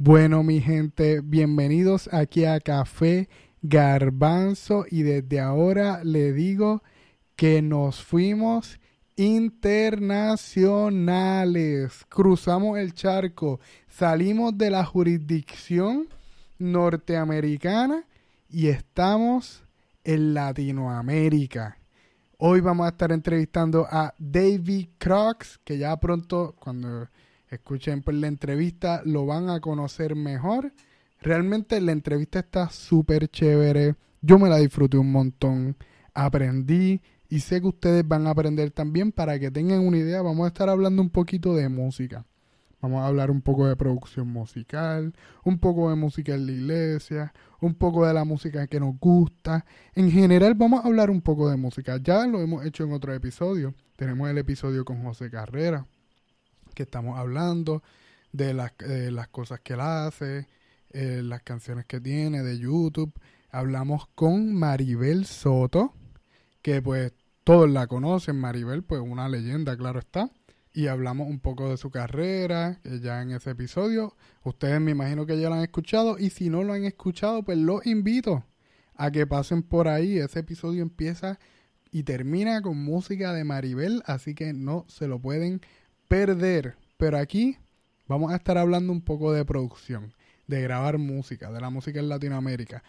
Bueno, mi gente, bienvenidos aquí a Café Garbanzo y desde ahora le digo que nos fuimos internacionales. Cruzamos el charco, salimos de la jurisdicción norteamericana y estamos en Latinoamérica. Hoy vamos a estar entrevistando a David Crocs, que ya pronto, cuando escuchen por la entrevista, lo van a conocer mejor. Realmente la entrevista está súper chévere. Yo me la disfruté un montón. Aprendí y sé que ustedes van a aprender también. Para que tengan una idea, vamos a estar hablando un poquito de música. Vamos a hablar un poco de producción musical, un poco de música en la iglesia, un poco de la música que nos gusta. En general vamos a hablar un poco de música. Ya lo hemos hecho en otro episodio. Tenemos el episodio con José Carrera, que estamos hablando de las, las cosas que él hace, eh, las canciones que tiene de YouTube. Hablamos con Maribel Soto, que pues todos la conocen. Maribel, pues una leyenda, claro está y hablamos un poco de su carrera ya en ese episodio. Ustedes me imagino que ya lo han escuchado y si no lo han escuchado, pues los invito a que pasen por ahí. Ese episodio empieza y termina con música de Maribel, así que no se lo pueden perder. Pero aquí vamos a estar hablando un poco de producción, de grabar música, de la música en Latinoamérica.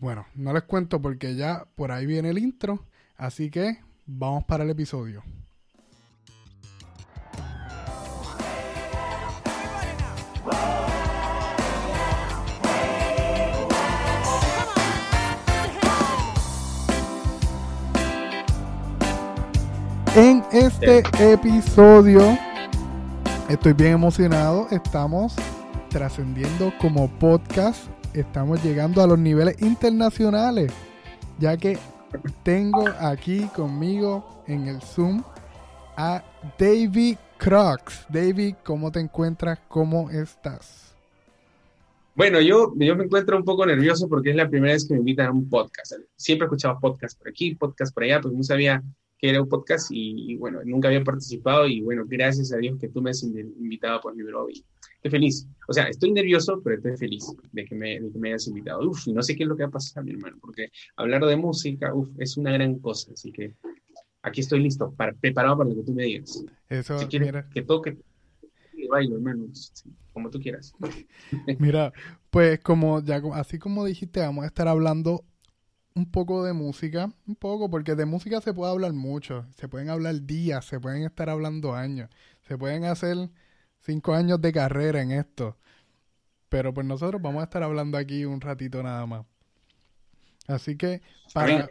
Bueno, no les cuento porque ya por ahí viene el intro, así que vamos para el episodio. Este episodio estoy bien emocionado. Estamos trascendiendo como podcast. Estamos llegando a los niveles internacionales. Ya que tengo aquí conmigo en el Zoom a David Crocs. David, ¿cómo te encuentras? ¿Cómo estás? Bueno, yo, yo me encuentro un poco nervioso porque es la primera vez que me invitan a un podcast. Siempre escuchaba podcast por aquí, podcast por allá, pues no sabía que era un podcast y, bueno, nunca había participado y bueno, gracias a Dios que tú me has invitado por mi blog y estoy feliz. O sea, estoy nervioso, pero estoy feliz de que me, de que me hayas invitado. Uf, no sé qué es lo que va a pasar, mi hermano, porque hablar de música, uf, es una gran cosa, así que aquí estoy listo, para, preparado para lo que tú me digas. Eso, si quieres que toque, bailo, hermano, como tú quieras. mira, pues como ya así como dijiste, vamos a estar hablando un poco de música, un poco, porque de música se puede hablar mucho, se pueden hablar días, se pueden estar hablando años, se pueden hacer cinco años de carrera en esto, pero pues nosotros vamos a estar hablando aquí un ratito nada más. Así que, para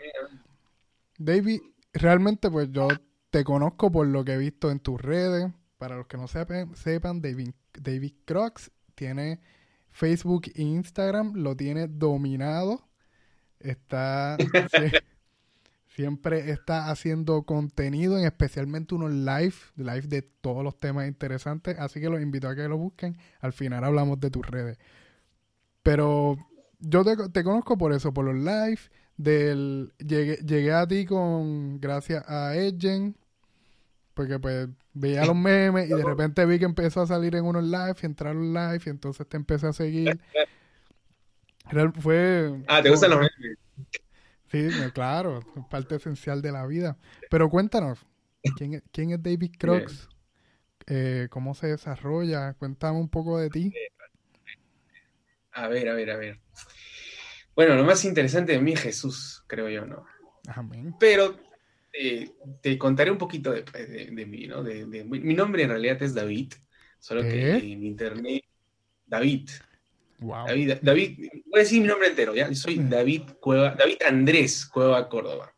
David, realmente pues yo te conozco por lo que he visto en tus redes, para los que no sepan, sepan David, David Crocs tiene Facebook e Instagram, lo tiene dominado Está siempre está haciendo contenido, en especialmente unos live, live de todos los temas interesantes. Así que los invito a que lo busquen. Al final hablamos de tus redes. Pero yo te, conozco por eso, por los live. Del, llegué, llegué a ti con gracias a Edgen. Porque pues veía los memes y de repente vi que empezó a salir en unos live y entraron live y entonces te empecé a seguir. Fue, ah, ¿te gustan los memes? Sí, claro, parte esencial de la vida. Pero cuéntanos, ¿quién, quién es David Crocs? Eh, ¿Cómo se desarrolla? Cuéntame un poco de ti. A ver, a ver, a ver. Bueno, lo más interesante de mí es Jesús, creo yo, ¿no? Amén. Pero eh, te contaré un poquito de, de, mí, ¿no? De, mi nombre en realidad es David, solo que en internet, David, David, David, voy a decir mi nombre entero, ¿ya? Soy David Cueva, David Andrés Cueva Córdoba.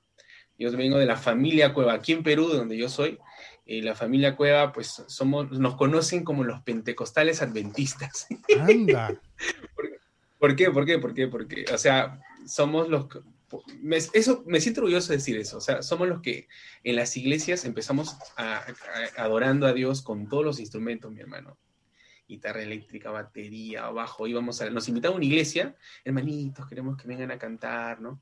Yo vengo de la familia Cueva, aquí en Perú, donde yo soy. Eh, la familia Cueva, pues somos, nos conocen como los pentecostales adventistas. Anda. ¿Por, qué? ¿Por qué? ¿Por qué? Porque, o sea, somos los... eso, me siento orgulloso de decir eso. O sea, somos los que en las iglesias empezamos adorando a Dios con todos los instrumentos, mi hermano guitarra eléctrica, batería, bajo, íbamos a, nos invitaba a una iglesia, hermanitos, queremos que vengan a cantar, ¿no?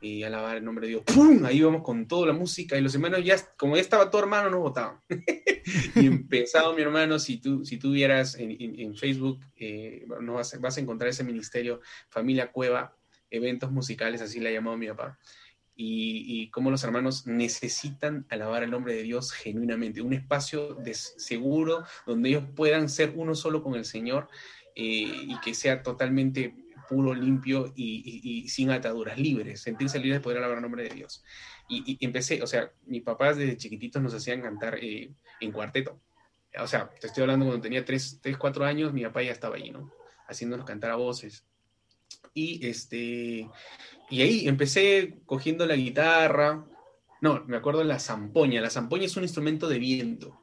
y alabar el nombre de Dios. ¡Pum! Ahí íbamos con toda la música y los hermanos ya, como ya estaba todo hermano, nos votaban. y empezado mi hermano, si tú, si tú vieras en, Facebook, eh, no vas, vas, a encontrar ese ministerio, Familia Cueva, eventos musicales, así le ha llamado mi papá. Y, cómo los hermanos necesitan alabar el nombre de Dios genuinamente, un espacio de seguro donde ellos puedan ser uno solo con el Señor eh, y que sea totalmente puro, limpio y, sin ataduras, libres, sentirse libres de poder alabar el nombre de Dios. Y, empecé, o sea, mis papás desde chiquititos nos hacían cantar eh, en cuarteto. O sea, te estoy hablando cuando tenía 3, 3, 4 años, mi papá ya estaba allí, ¿no? Haciéndonos cantar a voces. Y, este, y ahí empecé cogiendo la guitarra. No, me acuerdo la zampoña. La zampoña es un instrumento de viento.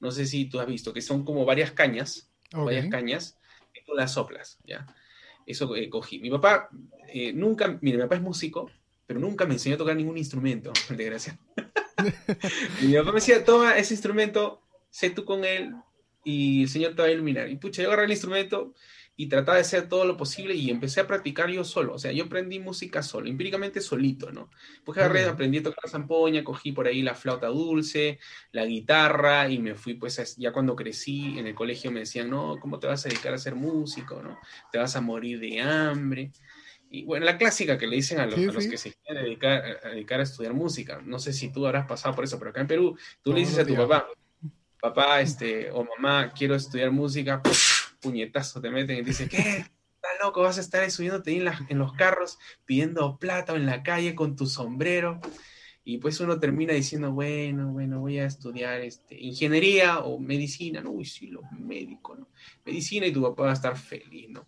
No sé si tú has visto, que son como varias cañas, varias cañas, y tú las soplas, ¿ya? Eso eh, cogí. Mi papá eh, nunca, mire, mi papá es músico, pero nunca me enseñó a tocar ningún instrumento, de gracia. mi papá me decía, toma ese instrumento, sé tú con él y el Señor te va a iluminar. Y pucha, yo agarré el instrumento y trataba de hacer todo lo posible y empecé a practicar yo solo. O sea, yo aprendí música solo, empíricamente solito, ¿no? Pues agarré, aprendí a tocar la zampoña, cogí por ahí la flauta dulce, la guitarra y me fui, pues ya cuando crecí en el colegio me decían, no, ¿cómo te vas a dedicar a ser músico, no? Te vas a morir de hambre. Y bueno, la clásica que le dicen a los, que se quieren dedicar a, dedicar a estudiar música. No sé si tú habrás pasado por eso, pero acá en Perú, tú le dices a tu papá, papá, este, o mamá, quiero estudiar música, puñetazo te meten y te dicen, ¿qué? ¿Estás loco? Vas a estar subiéndote en, en los carros pidiendo plata en la calle con tu sombrero. Y pues uno termina diciendo, bueno, bueno, voy a estudiar este, ingeniería o medicina, ¿no? Uy, sí, los médicos, ¿no? Medicina y tu papá va a estar feliz, ¿no?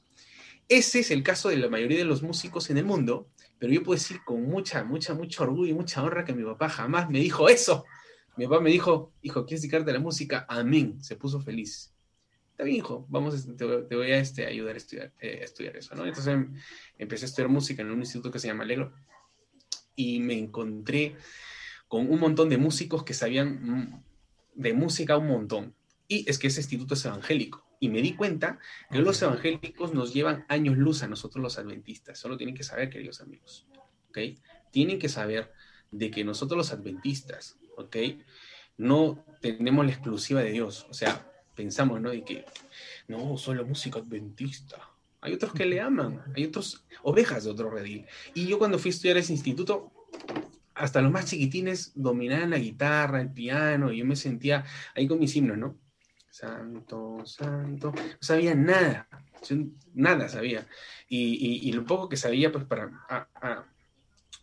Ese es el caso de la mayoría de los músicos en el mundo, pero yo puedo decir con mucha, mucha, mucho orgullo y mucha honra que mi papá jamás me dijo eso. Mi papá me dijo, hijo, ¿quieres dedicarte a la música? Amén. Se puso feliz está bien, hijo, vamos, te, voy a este, ayudar a estudiar, eh, estudiar eso, ¿no? Entonces em, empecé a estudiar música en un instituto que se llama Alegro y me encontré con un montón de músicos que sabían de música un montón. Y es que ese instituto es evangélico. Y me di cuenta que los evangélicos nos llevan años luz a nosotros los adventistas. Solo tienen que saber, queridos amigos, ¿ok? Tienen que saber de que nosotros los adventistas, ¿ok? No tenemos la exclusiva de Dios. O sea, pensamos, ¿no? De que, no, solo música adventista. Hay otros que le aman, hay otros ovejas de otro redil. Y yo cuando fui a estudiar ese instituto, hasta los más chiquitines dominaban la guitarra, el piano, y yo me sentía ahí con mis himnos, ¿no? Santo, santo. No sabía nada, nada sabía. Y, lo poco que sabía, pues para...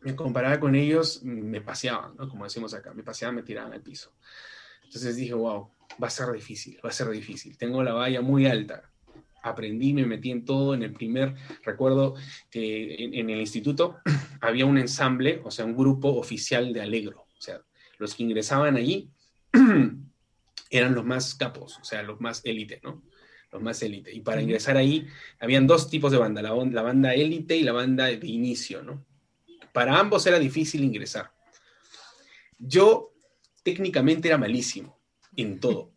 me comparaba con ellos, me paseaban, ¿no? Como decimos acá, me paseaban, me tiraban al piso. Entonces dije, wow, va a ser difícil, va a ser difícil. Tengo la valla muy alta. Aprendí, me metí en todo. En el primer, recuerdo que en, el instituto había un ensamble, o sea, un grupo oficial de Alegro. O sea, los que ingresaban allí eran los más capos, o sea, los más élite, ¿no? Los más élite. Y para ingresar ahí, habían dos tipos de banda, la, la banda élite y la banda de inicio, ¿no? Para ambos era difícil ingresar. Yo técnicamente era malísimo en todo,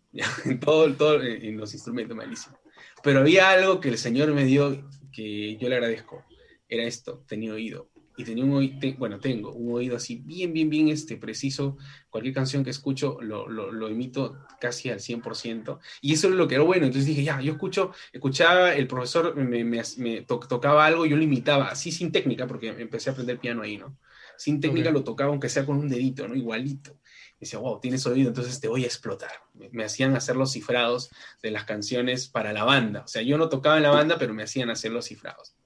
en todo, todo, en los instrumentos, malísimo. Pero había algo que el Señor me dio que yo le agradezco. Era esto, tenía oído. Y tenía un oído, bueno, tengo un oído así bien, bien, bien este, preciso. Cualquier canción que escucho lo, lo, lo imito casi al 100%. Y eso es lo que era bueno. Entonces dije, ya, yo escucho, escuchaba, el profesor me, me, me tocaba algo, yo lo imitaba, así sin técnica, porque empecé a aprender piano ahí, ¿no? Sin técnica lo tocaba, aunque sea con un dedito, ¿no? Igualito decía, wow, tienes oído, entonces te voy a explotar. Me, hacían hacer los cifrados de las canciones para la banda. O sea, yo no tocaba en la banda, pero me hacían hacer los cifrados.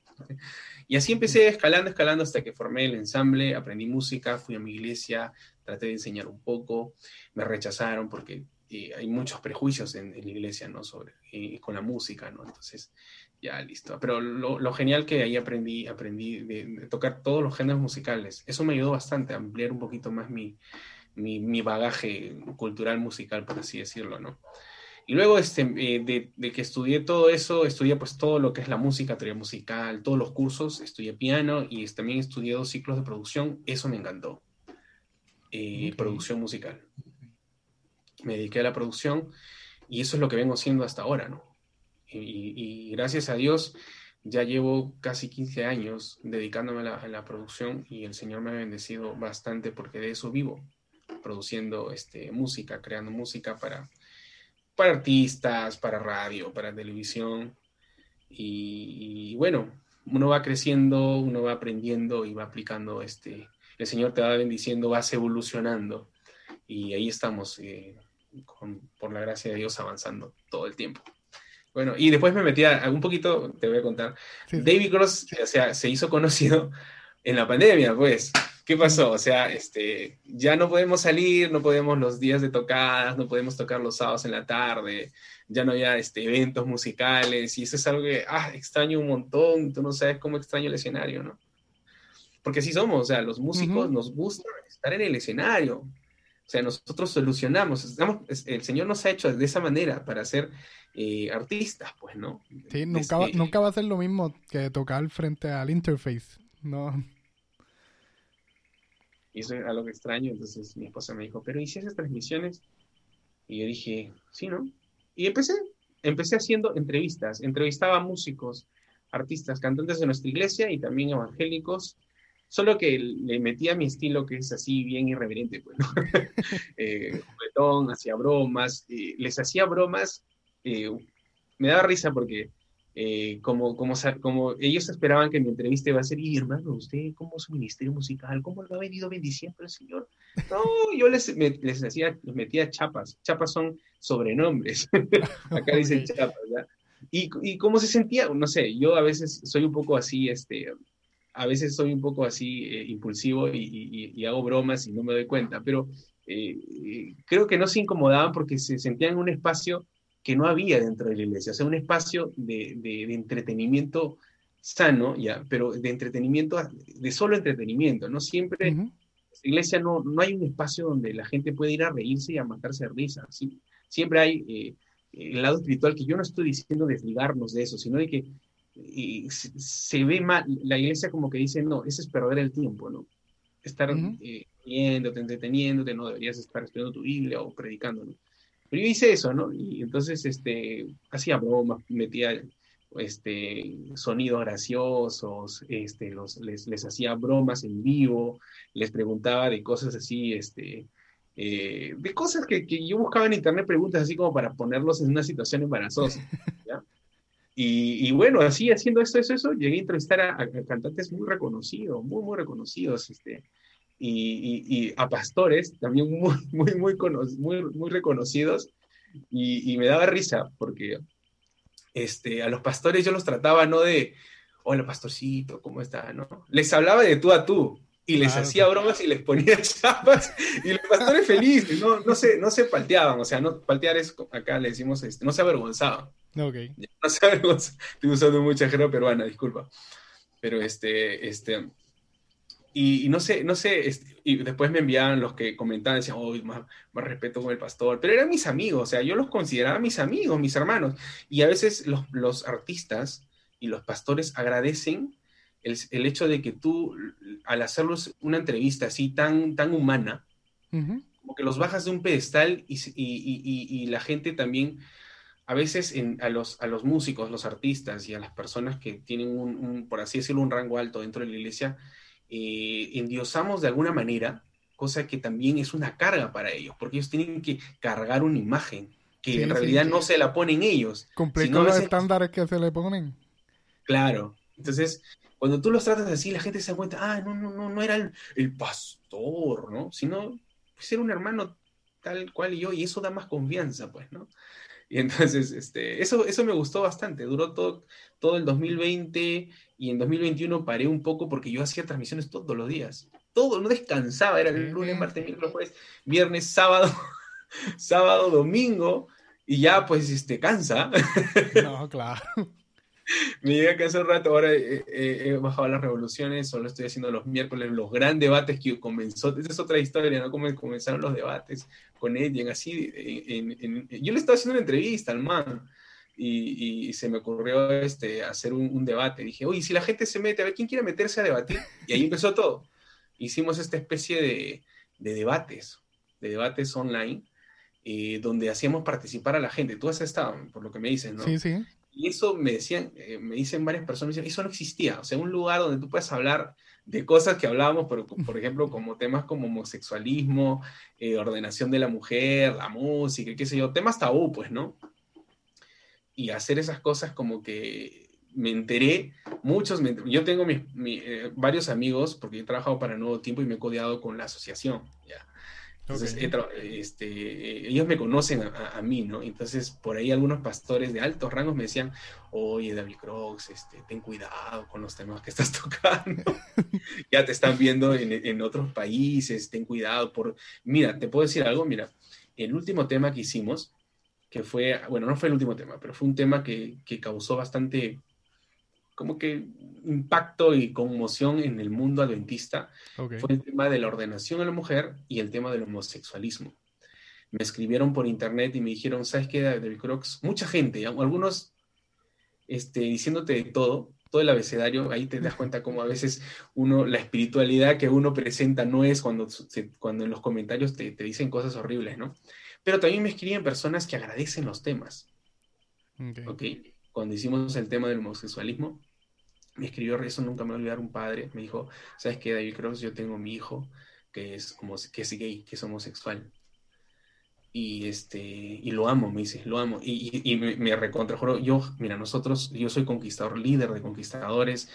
Y así empecé escalando, escalando hasta que formé el ensamble, aprendí música, fui a mi iglesia, traté de enseñar un poco, me rechazaron porque eh, hay muchos prejuicios en, la iglesia, ¿no? Sobre, eh, con la música, ¿no? Entonces, ya listo. Pero lo, genial que ahí aprendí, aprendí de, tocar todos los géneros musicales. Eso me ayudó bastante a ampliar un poquito más mi, mi, bagaje cultural musical, por así decirlo, ¿no? Y luego este, eh, de, que estudié todo eso, estudié pues todo lo que es la música, teoría musical, todos los cursos, estudié piano y también estudié dos ciclos de producción, eso me encantó. Eh, producción musical. Me dediqué a la producción y eso es lo que vengo haciendo hasta ahora, ¿no? Y, y gracias a Dios ya llevo casi 15 años dedicándome a la, producción y el Señor me ha bendecido bastante porque de eso vivo, produciendo este, música, creando música para, para artistas, para radio, para televisión. Y, bueno, uno va creciendo, uno va aprendiendo y va aplicando, este, el Señor te va bendiciendo, vas evolucionando. Y ahí estamos, eh, por la gracia de Dios, avanzando todo el tiempo. Bueno, y después me metí a, un poquito, te voy a contar. David Cross, o sea, se hizo conocido en la pandemia, pues. ¿Qué pasó? O sea, este, ya no podemos salir, no podemos los días de tocadas, no podemos tocar los sábados en la tarde, ya no había este, eventos musicales, y eso es algo que, ah, extraño un montón, tú no sabes cómo extraño el escenario, ¿no? Porque así somos, o sea, los músicos nos gusta estar en el escenario, o sea, nosotros solucionamos, estamos, el Señor nos ha hecho de esa manera para hacer eh, artistas, pues, ¿no? Sí, nunca, va, nunca va a ser lo mismo que tocar frente al interface, ¿no? Y eso es algo extraño, entonces mi esposa me dijo, pero ¿y si transmisiones? Y yo dije, sí, ¿no? Y empecé, empecé haciendo entrevistas, entrevistaba músicos, artistas, cantantes de nuestra iglesia y también evangélicos, solo que le metía mi estilo que es así bien irreverente, pues, ¿no? eh, hacía bromas, eh, les hacía bromas eh, me daba risa porque eh, como, como, como ellos esperaban que mi entrevista iba a ser, y hermano, ¿usted cómo es su ministerio musical? ¿Cómo lo ha venido bendiciendo el Señor? No, yo les, les hacía, les metía chapas. Chapas son sobrenombres. Acá dicen chapas, ¿verdad? Y, y cómo se sentía, no sé, yo a veces soy un poco así, este, a veces soy un poco así eh, impulsivo y, y, hago bromas y no me doy cuenta, pero creo que no se incomodaban porque se sentían en un espacio que no había dentro de la iglesia, o sea, un espacio de, de, entretenimiento sano, ya, pero de entretenimiento, de solo entretenimiento, ¿no? Siempre, en la iglesia no, no hay un espacio donde la gente puede ir a reírse y a matarse de risa, ¿sí? Siempre hay eh, el lado espiritual, que yo no estoy diciendo desligarnos de eso, sino de que se, ve mal, la iglesia como que dice, no, eso es perder el tiempo, ¿no? Estar uh entreteniéndote, no deberías estar estudiando tu Biblia o predicando, ¿no? Pero yo hice eso, ¿no? Y entonces este, hacía bromas, metía este, sonidos graciosos, este, los, les, les, hacía bromas en vivo, les preguntaba de cosas así, este, eh, de cosas que, que, yo buscaba en internet, preguntas así como para ponerlos en una situación embarazosa. ¿ya? Y, y, bueno, así haciendo esto, eso, eso, llegué a entrevistar a, a, cantantes muy reconocidos, muy, muy reconocidos, este, y, a pastores también muy, muy, muy, muy, muy reconocidos y, me daba risa porque este, a los pastores yo los trataba no de, hola pastorcito, ¿cómo está? No? Les hablaba de tú a tú y les hacía bromas y les ponía chapas y los pastores felices, no, no, se, no se palteaban, o sea, no, paltear es, acá le decimos, este, no se avergonzaban. Okay. No se avergonzaban, estoy usando mucha jerga peruana, disculpa. Pero este, este, y, no sé, no sé, y después me enviaban los que comentaban, decían, oh, más, más, respeto con el pastor, pero eran mis amigos, o sea, yo los consideraba mis amigos, mis hermanos. Y a veces los, los artistas y los pastores agradecen el, el, hecho de que tú, al hacerlos una entrevista así tan, tan humana, como que los bajas de un pedestal y, y, y la gente también a veces en, a, los, a los músicos, los artistas y a las personas que tienen un, un, por así decirlo, un rango alto dentro de la iglesia, eh, endiosamos de alguna manera, cosa que también es una carga para ellos, porque ellos tienen que cargar una imagen que en realidad no se la ponen ellos. Cumplir con los estándares que se le ponen. Claro. Entonces, cuando tú los tratas así, la gente se da cuenta, ah, no, no, no, no era el, pastor, ¿no? Sino, pues era un hermano tal cual y yo, y eso da más confianza, pues, ¿no? Y entonces, este, eso, eso me gustó bastante. Duró todo, todo el 2020 y en 2021 paré un poco porque yo hacía transmisiones todos los días. Todo, no descansaba. Era el lunes, martes, miércoles, jueves, viernes, sábado, sábado, domingo. Y ya, pues, este, cansa. No, claro. Me llegué a cansar un rato, ahora he, bajado las revoluciones, solo estoy haciendo los miércoles, los grandes debates que comenzó, esa es otra historia, ¿no? Cómo comenzaron los debates con Etienne, así, yo le estaba haciendo una entrevista al man, y, se me ocurrió este, hacer un, debate, dije, oye, si la gente se mete, a ver, ¿quién quiere meterse a debatir? Y ahí empezó todo. Hicimos esta especie de, debates, de debates online, eh, donde hacíamos participar a la gente. Tú has estado, por lo que me dices, ¿no? Sí, sí Y eso me decían, eh, me dicen varias personas, eso no existía. O sea, un lugar donde tú puedes hablar de cosas que hablábamos, por, por ejemplo, como temas como homosexualismo, eh, ordenación de la mujer, la música, qué sé yo, temas tabú, pues, ¿no? Y hacer esas cosas como que me enteré, muchos, yo tengo mis, eh, varios amigos, porque he trabajado para Nuevo Tiempo y me he codeado con la asociación, ¿ya? Entonces, este, ellos me conocen a, mí, ¿no? Entonces, por ahí algunos pastores de altos rangos me decían, oye, David Crocs, este, ten cuidado con los temas que estás tocando. ya te están viendo en, en, otros países, ten cuidado. Por... Mira, te puedo decir algo, mira, el último tema que hicimos, que fue, bueno, no fue el último tema, pero fue un tema que, que causó bastante como que impacto y conmoción en el mundo adventista fue el tema de la ordenación a la mujer y el tema del homosexualismo. Me escribieron por internet y me dijeron, ¿sabes qué, David Crocs? Mucha gente, algunos este, diciéndote de todo, todo el abecedario, ahí te das cuenta como a veces uno, la espiritualidad que uno presenta no es cuando, cuando en los comentarios te, te, dicen cosas horribles, ¿no? Pero también me escriben personas que agradecen los temas. Ok. Cuando hicimos el tema del homosexualismo, me escribió eso, nunca me voy a olvidar un padre, me dijo, ¿sabes qué, David Cross? Yo tengo mi hijo que es, como, que es gay, que es homosexual. Y, este, y lo amo, me dice, lo amo. Y, y, me, me yo, mira, nosotros, yo soy conquistador, líder de conquistadores,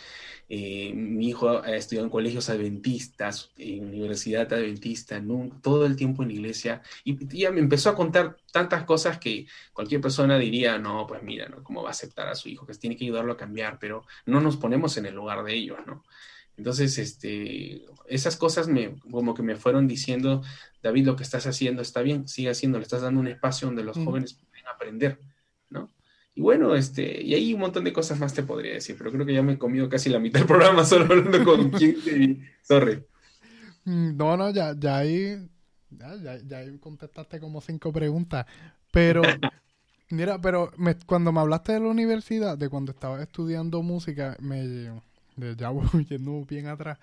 eh, mi hijo ha estudiado en colegios adventistas, en universidad adventista, todo el tiempo en la iglesia, y ya me empezó a contar tantas cosas que cualquier persona diría, no, pues mira, ¿no? ¿cómo va a aceptar a su hijo? Que tiene que ayudarlo a cambiar, pero no nos ponemos en el lugar de ellos, ¿no? Entonces, este, esas cosas me, como que me fueron diciendo, David, lo que estás haciendo está bien, sigue haciendo, le estás dando un espacio donde los jóvenes pueden aprender, ¿no? Y bueno, este, y hay un montón de cosas más te podría decir, pero creo que ya me he comido casi la mitad del programa solo hablando con quien sorry. Mm, no, no, ya, ya ahí, ya, ya, ya contestaste como cinco preguntas, pero, mira, pero me, cuando me hablaste de la universidad, de cuando estaba estudiando música, me, ya voy yendo bien atrás,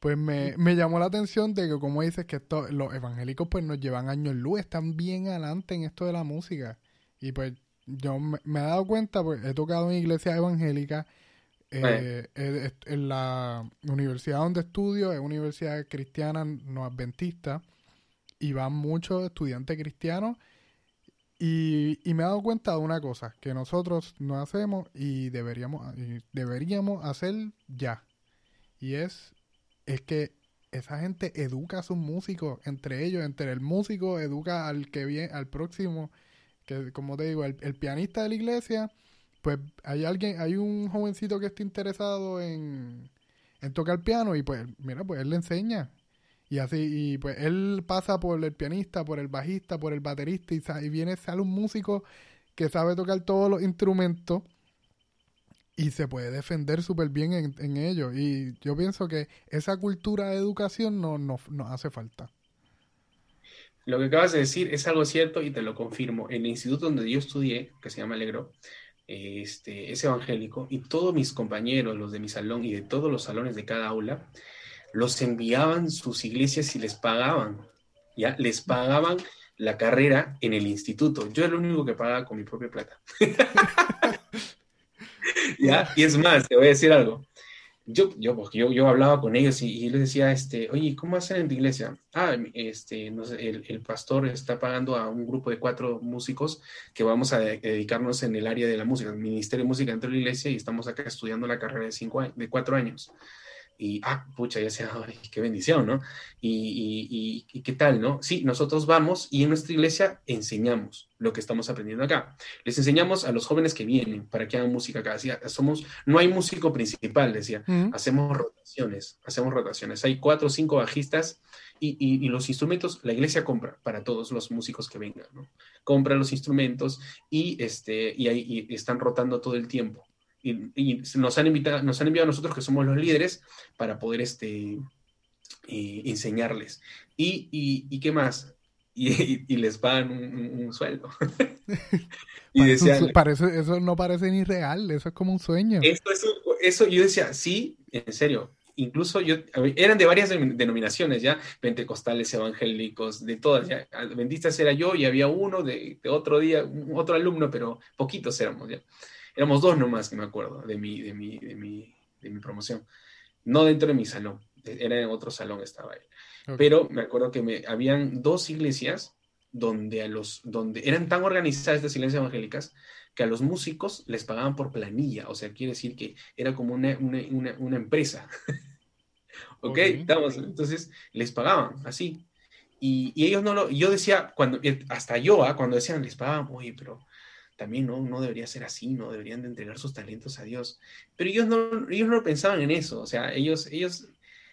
pues me, me, llamó la atención de que como dices que esto, los evangélicos pues nos llevan años luz, están bien adelante en esto de la música. Y pues yo me, he dado cuenta, pues he tocado en iglesias evangélicas, eh, en la universidad donde estudio es universidad cristiana no adventista y van muchos estudiantes cristianos y, y, me he dado cuenta de una cosa que nosotros no hacemos y deberíamos, deberíamos hacer ya. Y es, es que esa gente educa a sus músicos entre ellos, entre el músico educa al que viene, al próximo que como te digo, el, pianista de la iglesia, pues hay alguien, hay un jovencito que está interesado en, en tocar piano y pues, mira, pues él le enseña. Y así, y pues él pasa por el pianista, por el bajista, por el baterista y, y viene, sale un músico que sabe tocar todos los instrumentos y se puede defender súper bien en, en ellos. Y yo pienso que esa cultura de educación no nos hace falta. Lo que acabas de decir es algo cierto y te lo confirmo. En el instituto donde yo estudié, que se llama Alegro, este, es evangélico y todos mis compañeros, los de mi salón y de todos los salones de cada aula, los enviaban sus iglesias y les pagaban, ¿ya? Les pagaban la carrera en el instituto. Yo era el único que pagaba con mi propia plata. ¿Ya? Y es más, te voy a decir algo yo, yo, yo, yo hablaba con ellos y, les decía, este, oye, ¿cómo hacen en tu iglesia? Ah, este, el, el, pastor está pagando a un grupo de cuatro músicos que vamos a dedicarnos en el área de la música, el Ministerio de Música dentro de la iglesia y estamos acá estudiando la carrera de, cinco, de cuatro años y, ah, pucha, ya sea, qué bendición, ¿no? Y, y, qué tal, ¿no? Sí, nosotros vamos y en nuestra iglesia enseñamos lo que estamos aprendiendo acá. Les enseñamos a los jóvenes que vienen para que hagan música acá. Decía, somos, no hay músico principal, decía, hacemos rotaciones, hacemos rotaciones. Hay cuatro o cinco bajistas y, los instrumentos, la iglesia compra para todos los músicos que vengan, ¿no? Compra los instrumentos y, este, y, ahí, están rotando todo el tiempo y, nos, han invitado, nos han enviado a nosotros que somos los líderes para poder este, eh, enseñarles. Y, y, qué más? Y, les pagan un, sueldo. y decían, eso, eso, no parece ni real, eso es como un sueño. Eso, eso, yo decía, sí, en serio. Incluso yo, eran de varias denominaciones ya, pentecostales, evangélicos, de todas. Ya. Adventistas era yo y había uno de, de otro día, otro alumno, pero poquitos éramos ya. Éramos dos nomás que me acuerdo de mi, de mi, de mi, de mi promoción. No dentro de mi salón, era en otro salón estaba ahí. Pero me acuerdo que me, habían dos iglesias donde, a los, donde eran tan organizadas estas iglesias evangélicas que a los músicos les pagaban por planilla, o sea, quiere decir que era como una, una, una, empresa. ¿Ok? Estamos, entonces les pagaban así. Y, y, ellos no lo, yo decía, cuando, eh, hasta yo, ¿ah? cuando decían les pagaban, oye, pero también no, no debería ser así, no deberían de entregar sus talentos a Dios. Pero ellos no, ellos no pensaban en eso, o sea, ellos, ellos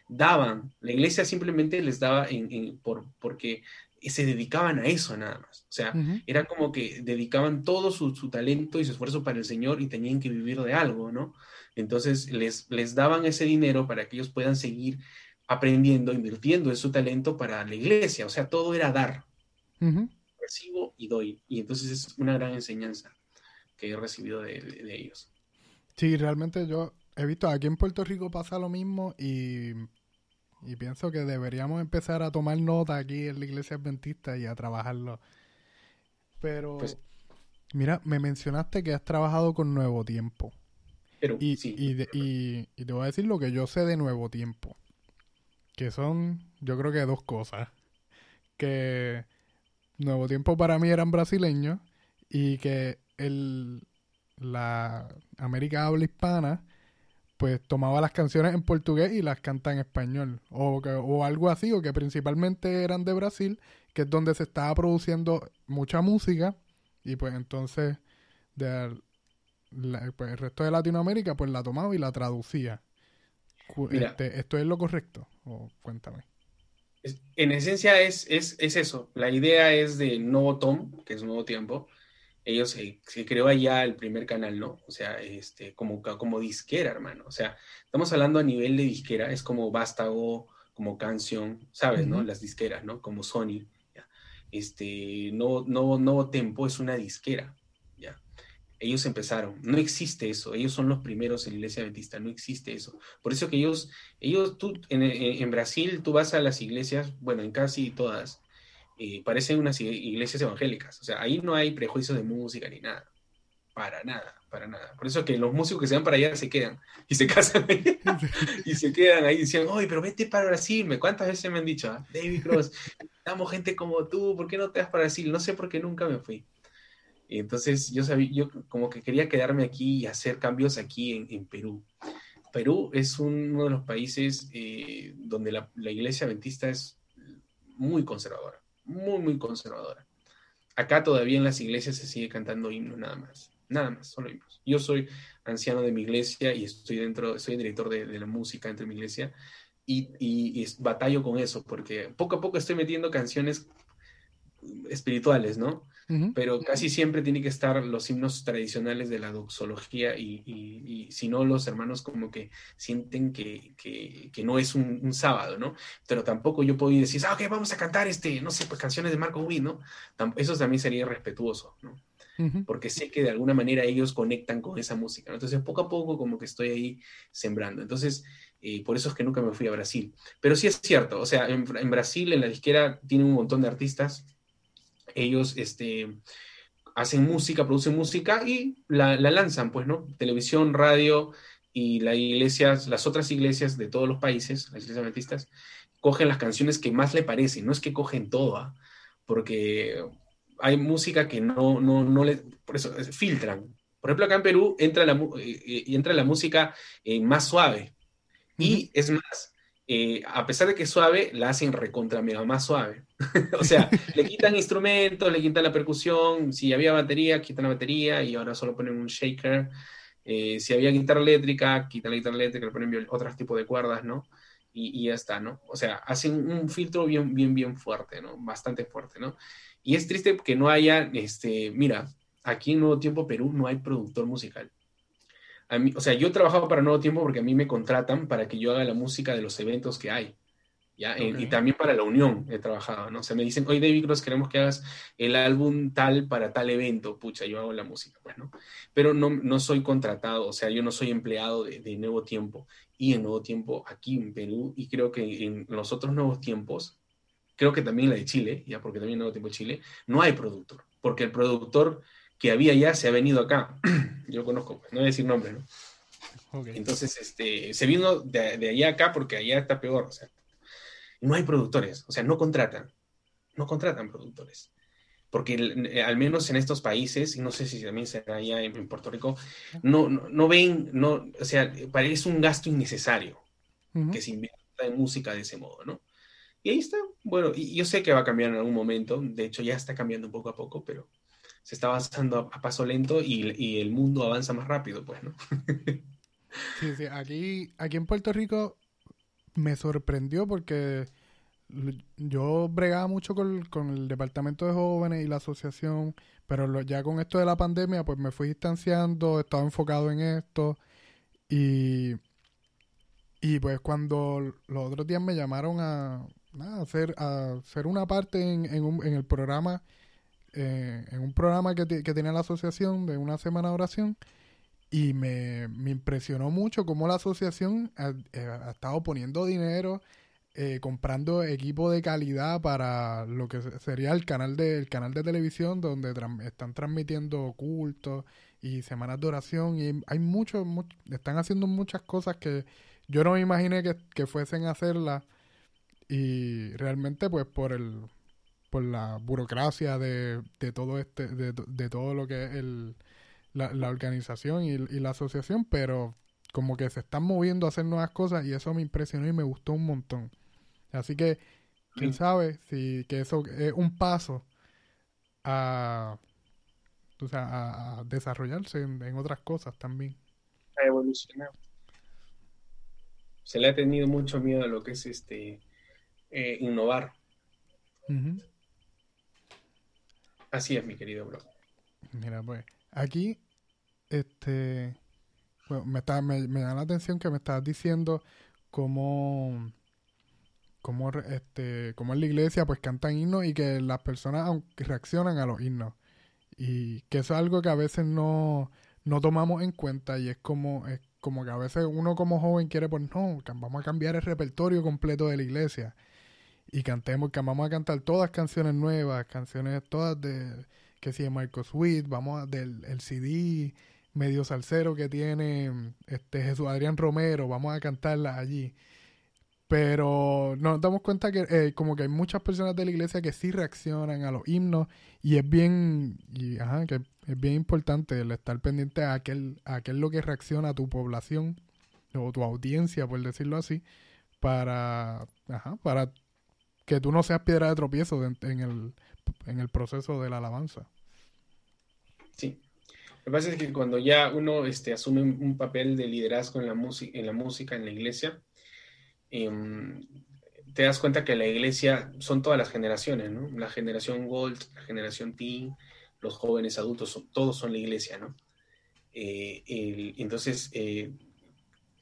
daban, la iglesia simplemente les daba en, por, porque se dedicaban a eso nada más. O sea, era como que dedicaban todo su, talento y su esfuerzo para el Señor y tenían que vivir de algo, ¿no? Entonces les, les daban ese dinero para que ellos puedan seguir aprendiendo, invirtiendo en su talento para la iglesia. O sea, todo era dar recibo y doy. Y entonces es una gran enseñanza que he recibido de, ellos. Sí, realmente yo he visto aquí en Puerto Rico pasa lo mismo y, pienso que deberíamos empezar a tomar nota aquí en la iglesia adventista y a trabajarlo. Pero, pues mira, me mencionaste que has trabajado con Nuevo Tiempo. Pero, y, y, y te voy a decir lo que yo sé de Nuevo Tiempo. Que son, yo creo que dos cosas. Que Nuevo Tiempo para mí eran brasileños y que el, la América habla hispana pues tomaba las canciones en portugués y las canta en español o, o algo así o que principalmente eran de Brasil que es donde se estaba produciendo mucha música y pues entonces de pues, el resto de Latinoamérica pues la tomaba y la traducía. Este, ¿Esto es lo correcto? O cuéntame en esencia es, es, eso. La idea es de Nuevo Tom, que es Nuevo Tiempo. Ellos se, creó allá el primer canal, ¿no? O sea, este, como, como disquera, hermano. O sea, estamos hablando a nivel de disquera, es como Vástago, como Canción, ¿sabes, no? Las disqueras, ¿no? Como Sony. Este, Nuevo, Nuevo, Nuevo Tempo es una disquera, ellos empezaron. No existe eso. Ellos son los primeros en la iglesia adventista. No existe eso. Por eso que ellos, ellos, tú, en, Brasil, tú vas a las iglesias, bueno, en casi todas, eh, parecen unas iglesias evangélicas. O sea, ahí no hay prejuicios de música ni nada. Para nada, para nada. Por eso que los músicos que se van para allá se quedan y se casan y se quedan ahí diciendo, oye, pero vete para Brasil. ¿Cuántas veces me han dicho, ah, David Cross, damos gente como tú, ¿por qué no te vas para Brasil? No sé por qué nunca me fui. Entonces yo sabía, yo como que quería quedarme aquí y hacer cambios aquí en, Perú. Perú es uno de los países eh, donde la, iglesia adventista es muy conservadora, muy, muy conservadora. Acá todavía en las iglesias se sigue cantando himnos nada más, nada más, solo himnos. Yo soy anciano de mi iglesia y estoy dentro, soy director de, la música dentro de mi iglesia y, y, batallo con eso porque poco a poco estoy metiendo canciones espirituales, ¿no? Pero casi siempre tiene que estar los himnos tradicionales de la doxología y, si no, los hermanos como que sienten que, no es un, sábado, ¿no? Pero tampoco yo puedo decir, ah, ok, vamos a cantar, este, no sé, pues canciones de Marco Witt, ¿no? Eso también sería irrespetuoso, ¿no? Porque sé que de alguna manera ellos conectan con esa música, ¿no? Entonces, poco a poco como que estoy ahí sembrando. Entonces, eh, por eso es que nunca me fui a Brasil. Pero sí es cierto, o sea, en, en Brasil, en la disquera, tiene un montón de artistas ellos este, hacen música, producen música y la, lanzan, pues, ¿no? Televisión, radio y las iglesias, las otras iglesias de todos los países, las iglesias adventistas, cogen las canciones que más le parecen, no es que cogen todo, ¿ah? porque hay música que no, no, no le, por eso filtran. Por ejemplo, acá en Perú entra la, eh, eh, entra la música eh, más suave. Y es más, a pesar de que es suave, la hacen recontra mega más suave. o sea, le quitan instrumentos, le quitan la percusión, si había batería, quitan la batería y ahora solo ponen un shaker. Eh, si había guitarra eléctrica, quitan la guitarra eléctrica, le ponen otros tipos de cuerdas, ¿no? Y, ya está, ¿no? O sea, hacen un filtro bien, bien, bien fuerte, ¿no? Bastante fuerte, ¿no? Y es triste que no haya, este, mira, aquí en Nuevo Tiempo Perú no hay productor musical. A mí, o sea, yo he trabajado para Nuevo Tiempo porque a mí me contratan para que yo haga la música de los eventos que hay. Y también para la unión he trabajado, ¿no? O sea, me dicen, oye, David Cross, queremos que hagas el álbum tal para tal evento. Pucha, yo hago la música, pues, ¿no? Pero no, no soy contratado, o sea, yo no soy empleado de, de, Nuevo Tiempo. Y en Nuevo Tiempo, aquí en Perú, y creo que en los otros Nuevos Tiempos, creo que también la de Chile, ya porque también en Nuevo Tiempo de Chile, no hay productor. Porque el productor que había ya se ha venido acá. Yo conozco, no voy a decir nombre, ¿no? Entonces, este, se vino de, de, allá acá porque allá está peor. O sea, no hay productores, o sea, no contratan, no contratan productores. Porque eh, al menos en estos países, y no sé si también será allá en, Puerto Rico, no, no, ven, no, o sea, parece un gasto innecesario que se invierta en música de ese modo, ¿no? Y ahí está, bueno, y yo sé que va a cambiar en algún momento, de hecho ya está cambiando poco a poco, pero se está avanzando a, paso lento y, el mundo avanza más rápido, pues, ¿no? sí, sí, aquí, aquí en Puerto Rico me sorprendió porque yo bregaba mucho con, el departamento de jóvenes y la asociación, pero ya con esto de la pandemia, pues me fui distanciando, estaba enfocado en esto y, y pues cuando los otros días me llamaron a, hacer, a hacer una parte en, en, un, en el programa, eh, en un programa que, que tenía la asociación de una semana de oración, y me, me impresionó mucho cómo la asociación ha, eh, estado poniendo dinero, eh, comprando equipo de calidad para lo que sería el canal de, el canal de televisión donde están transmitiendo cultos y semanas de oración. Y hay muchos, están haciendo muchas cosas que yo no me imaginé que, que fuesen a hacerlas. Y realmente, pues, por el por la burocracia de, de todo este, de, de todo lo que es el la, organización y, la asociación, pero como que se están moviendo a hacer nuevas cosas y eso me impresionó y me gustó un montón. Así que, quién sabe si que eso es un paso a, a, desarrollarse en, otras cosas también. A evolucionar. Se le ha tenido mucho miedo a lo que es este eh, innovar. Así es, mi querido bro. Mira, pues, aquí este, bueno, me, está, me, da la atención que me estás diciendo cómo, cómo, este, cómo en la iglesia pues cantan himnos y que las personas reaccionan a los himnos. Y que eso es algo que a veces no, no tomamos en cuenta y es como, es como que a veces uno como joven quiere, pues no, vamos a cambiar el repertorio completo de la iglesia y cantemos, que vamos a cantar todas canciones nuevas, canciones todas de, que si de Michael Sweet, vamos a, del el CD, medio salsero que tiene este Jesús Adrián Romero, vamos a cantarla allí. Pero nos damos cuenta que eh, como que hay muchas personas de la iglesia que sí reaccionan a los himnos y es bien, y, ajá, que es bien importante el estar pendiente a aquel, a aquel lo que reacciona a tu población o tu audiencia, por decirlo así, para, ajá, para que tú no seas piedra de tropiezo en, el, en el proceso de la alabanza. Sí, lo que pasa es que cuando ya uno este, asume un papel de liderazgo en la, en la música, en la iglesia, em, te das cuenta que la iglesia son todas las generaciones, ¿no? La generación Gold, la generación Teen, los jóvenes adultos, todos son la iglesia, ¿no? Eh, entonces, eh,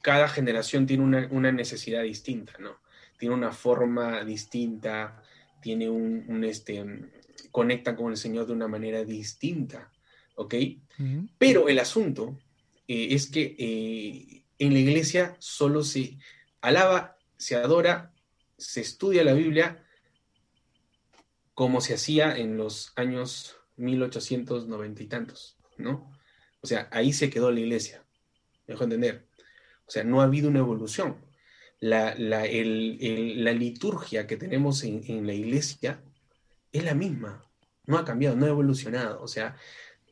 cada generación tiene una, necesidad distinta, ¿no? Tiene una forma distinta, tiene un, un este, conecta con el Señor de una manera distinta. ¿ok? Pero el asunto eh, es que eh, en la iglesia solo se alaba, se adora, se estudia la Biblia como se hacía en los años 1890 y tantos, ¿no? O sea, ahí se quedó la iglesia, me dejo entender. O sea, no ha habido una evolución. La, liturgia que tenemos en, en, la iglesia es la misma, no ha cambiado, no ha evolucionado. O sea,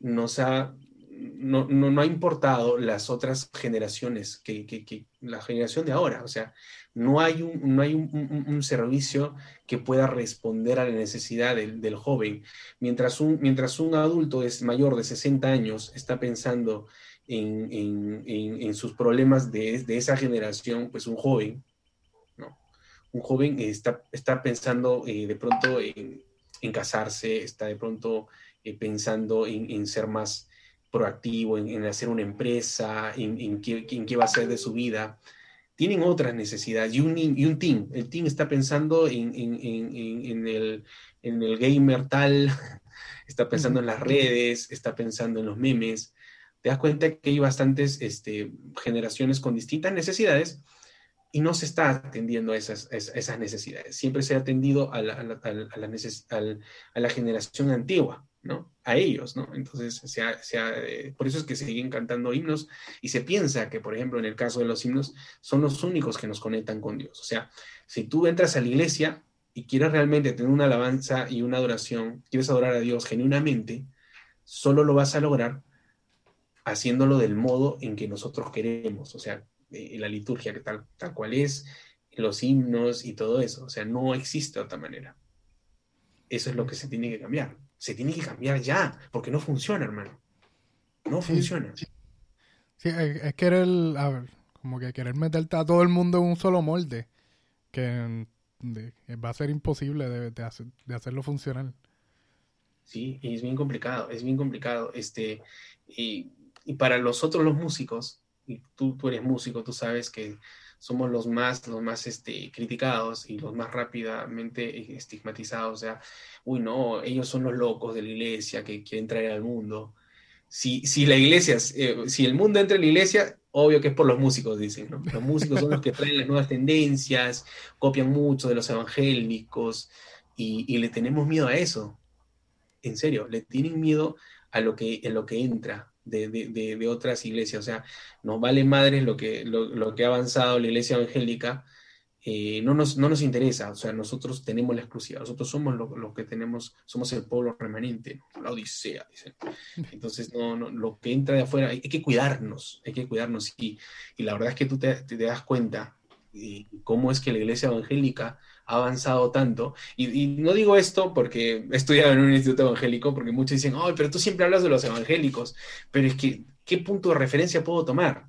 nos ha, no, no, ha importado las otras generaciones, que, que, la generación de ahora. O sea, no hay un, no hay un, servicio que pueda responder a la necesidad del, del, joven. Mientras un, mientras un adulto es mayor de 60 años, está pensando en, en, en, sus problemas de, de, esa generación, pues un joven, ¿no? Un joven está, está pensando eh, de pronto en, en casarse, está de pronto eh, pensando en, ser más proactivo, en, hacer una empresa, en, qué, va a ser de su vida. Tienen otras necesidades y un, y un team. El team está pensando en, el, el, gamer tal, está pensando en las redes, está pensando en los memes. Te das cuenta que hay bastantes este, generaciones con distintas necesidades y no se está atendiendo a esas, esas necesidades. Siempre se ha atendido a la, generación antigua. ¿no? A ellos, ¿no? Entonces, eh, por eso es que siguen cantando himnos y se piensa que, por ejemplo, en el caso de los himnos, son los únicos que nos conectan con Dios. O sea, si tú entras a la iglesia y quieres realmente tener una alabanza y una adoración, quieres adorar a Dios genuinamente, solo lo vas a lograr haciéndolo del modo en que nosotros queremos, o sea, en la liturgia que tal, tal cual es, los himnos y todo eso. O sea, no existe otra manera. Eso es lo que se tiene que cambiar se tiene que cambiar ya, porque no funciona, hermano. No funciona. Sí, es, querer, como que querer meterte a todo el mundo en un solo molde, que va a ser imposible de, de, hacerlo funcionar. Sí, y es bien complicado, es bien complicado. Este, y, y para los otros, los músicos, y tú, tú eres músico, tú sabes que somos los más, los más este, criticados y los más rápidamente estigmatizados. O sea, uy, no, ellos son los locos de la iglesia que quieren traer al mundo. Si, si la iglesia, eh, si el mundo entra en la iglesia, obvio que es por los músicos, dicen, ¿no? Los músicos son los que traen las nuevas tendencias, copian mucho de los evangélicos y, y le tenemos miedo a eso. En serio, le tienen miedo a lo que, en lo que entra de, otras iglesias. O sea, nos vale madres lo que, lo, que ha avanzado la iglesia evangélica, eh, no, nos, no nos interesa. O sea, nosotros tenemos la exclusiva, nosotros somos lo, que tenemos, somos el pueblo remanente, la odisea, dicen. Entonces, no, no, lo que entra de afuera, hay, que cuidarnos, hay que cuidarnos. Y, y la verdad es que tú te, te das cuenta de cómo es que la iglesia evangélica ha avanzado tanto. Y, no digo esto porque he estudiado en un instituto evangélico, porque muchos dicen, ay, pero tú siempre hablas de los evangélicos, pero es que, ¿qué punto de referencia puedo tomar?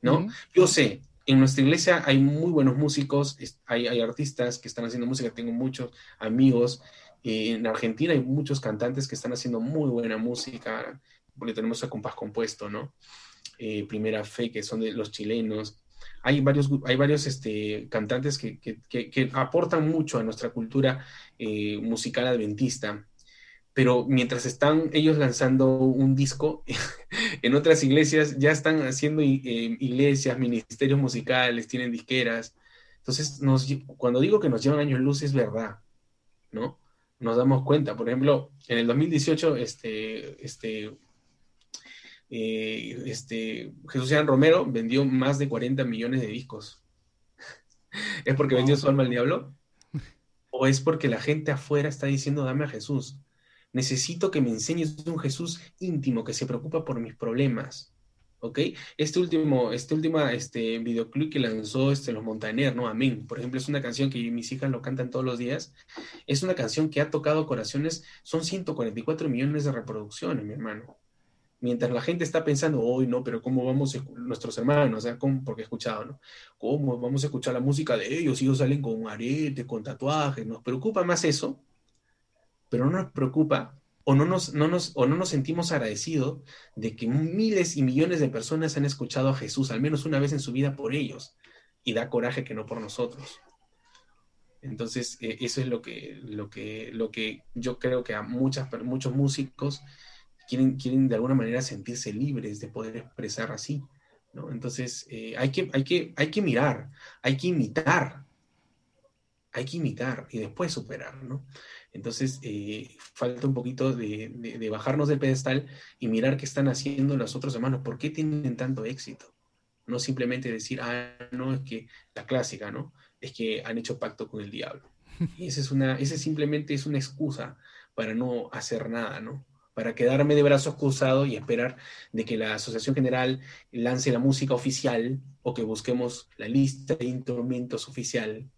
¿No? Yo sé, en nuestra iglesia hay muy buenos músicos, hay, hay artistas que están haciendo música, tengo muchos amigos. Eh, en Argentina hay muchos cantantes que están haciendo muy buena música, porque tenemos a compás compuesto, ¿no? Eh, Primera Fe, que son de los chilenos, hay varios, hay varios este, cantantes que, aportan mucho a nuestra cultura eh, musical adventista, pero mientras están ellos lanzando un disco, en otras iglesias ya están haciendo eh, iglesias, ministerios musicales, tienen disqueras. Entonces, cuando digo que nos llevan años luz, es verdad, ¿no? Nos damos cuenta. Por ejemplo, en el 2018, este, este, eh, este, Jesús Sean Romero vendió más de 40 millones de discos. ¿Es porque vendió su alma al diablo? ¿O es porque la gente afuera está diciendo, dame a Jesús? Necesito que me enseñes un Jesús íntimo que se preocupa por mis problemas. ¿Ok? Este último, este último este, videoclip que lanzó este, Los Montaner, ¿no? Amén. Por ejemplo, es una canción que mis hijas lo cantan todos los días. Es una canción que ha tocado corazones. Son 144 millones de reproducciones, mi hermano mientras la gente está pensando, hoy no, pero ¿cómo vamos a nuestros hermanos? O sea, porque he escuchado, ¿no? ¿Cómo vamos a escuchar la música de ellos? Ellos salen con aretes, con tatuajes, nos preocupa más eso, pero no nos preocupa o no nos, no nos, o no nos sentimos agradecidos de que miles y millones de personas han escuchado a Jesús al menos una vez en su vida por ellos y da coraje que no por nosotros. Entonces, eh, eso es lo que, lo, que, lo que yo creo que a muchas, muchos músicos quieren, de alguna manera sentirse libres de poder expresar así. ¿no? Entonces, eh, hay, que, hay, que, hay que mirar, hay que imitar, hay que imitar y después superar, ¿no? Entonces, eh, falta un poquito de, bajarnos del pedestal y mirar qué están haciendo los otros hermanos, por qué tienen tanto éxito. No simplemente decir, ah, no, es que la clásica, ¿no? Es que han hecho pacto con el diablo. Y esa es una, ese simplemente es una excusa para no hacer nada, ¿no? Para quedarme de brazos cruzados y esperar de que la Asociación General lance la música oficial o que busquemos la lista de instrumentos oficial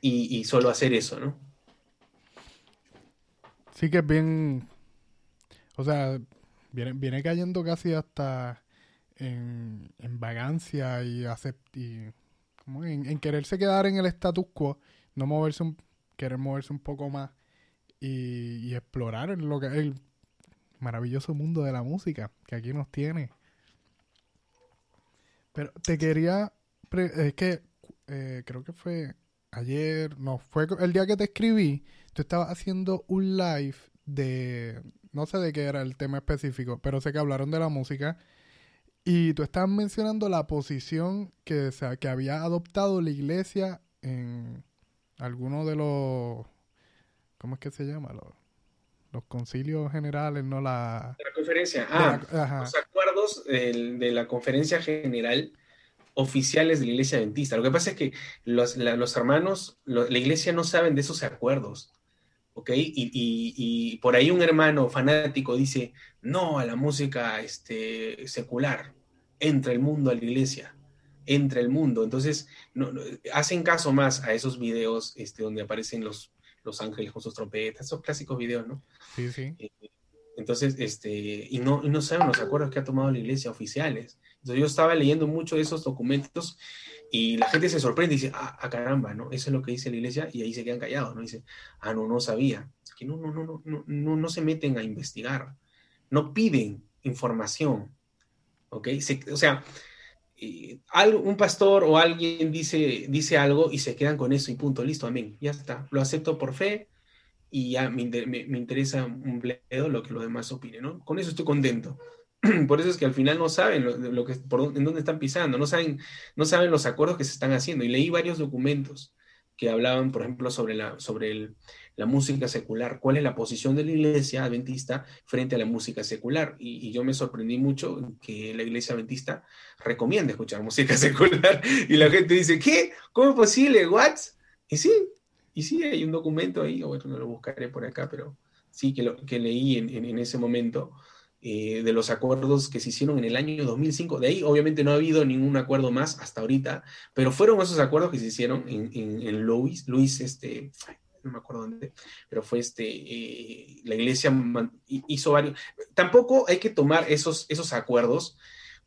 y, solo hacer eso, ¿no? Sí que es bien, o sea, viene, cayendo casi hasta en, vagancia y, en, quererse quedar en el status quo, no moverse, un, querer moverse un poco más y, y explorar lo que el maravilloso mundo de la música que aquí nos tiene. Pero te quería, es que eh, creo que fue ayer, no, fue el día que te escribí, tú estabas haciendo un live de, no sé de qué era el tema específico, pero sé que hablaron de la música y tú estabas mencionando la posición que, sea, que había adoptado la iglesia en alguno de los, ¿cómo es que se llama? Los, los concilios generales, no la... La conferencia, ah, los acuerdos de la conferencia general oficiales de la iglesia adventista. Lo que pasa es que los, hermanos, la iglesia no saben de esos acuerdos. ¿ok? Y, por ahí un hermano fanático dice, no a la música este, secular, entra el mundo a la iglesia, entra el mundo. Entonces, no, hacen caso más a esos videos este, donde aparecen los, los ángeles con sus trompetas, esos clásicos videos, ¿no? Sí, sí. Eh, entonces, este, y no, y no saben los acuerdos que ha tomado la iglesia oficiales. Entonces yo estaba leyendo mucho de esos documentos y la gente se sorprende y dice, ah, ah, caramba, ¿no? Eso es lo que dice la iglesia y ahí se quedan callados, ¿no? Dice, ah, no, no sabía. Que no, no, no, no, no, no, no se meten a investigar, no piden información, ¿ok? o sea, un pastor o alguien dice, dice algo y se quedan con eso y punto, listo, amén, ya está, lo acepto por fe y ya me, me interesa un bledo lo que los demás opinen, ¿no? Con eso estoy contento. por eso es que al final no saben lo, que, por, en dónde están pisando, no saben, no saben los acuerdos que se están haciendo. Y leí varios documentos que hablaban, por ejemplo, sobre, la, sobre la música secular, cuál es la posición de la iglesia adventista frente a la música secular. Y, yo me sorprendí mucho que la iglesia adventista recomienda escuchar música secular. Y la gente dice, ¿qué? ¿Cómo es posible? ¿What? Y sí, y sí, hay un documento ahí, bueno, no lo buscaré por acá, pero sí que, lo, que leí en, en ese momento eh, de los acuerdos que se hicieron en el año 2005. De ahí, obviamente, no ha habido ningún acuerdo más hasta ahorita, pero fueron esos acuerdos que se hicieron en, en, Luis, Luis, este, no me acuerdo dónde, pero fue este, eh, la iglesia hizo varios. Tampoco hay que tomar esos, esos acuerdos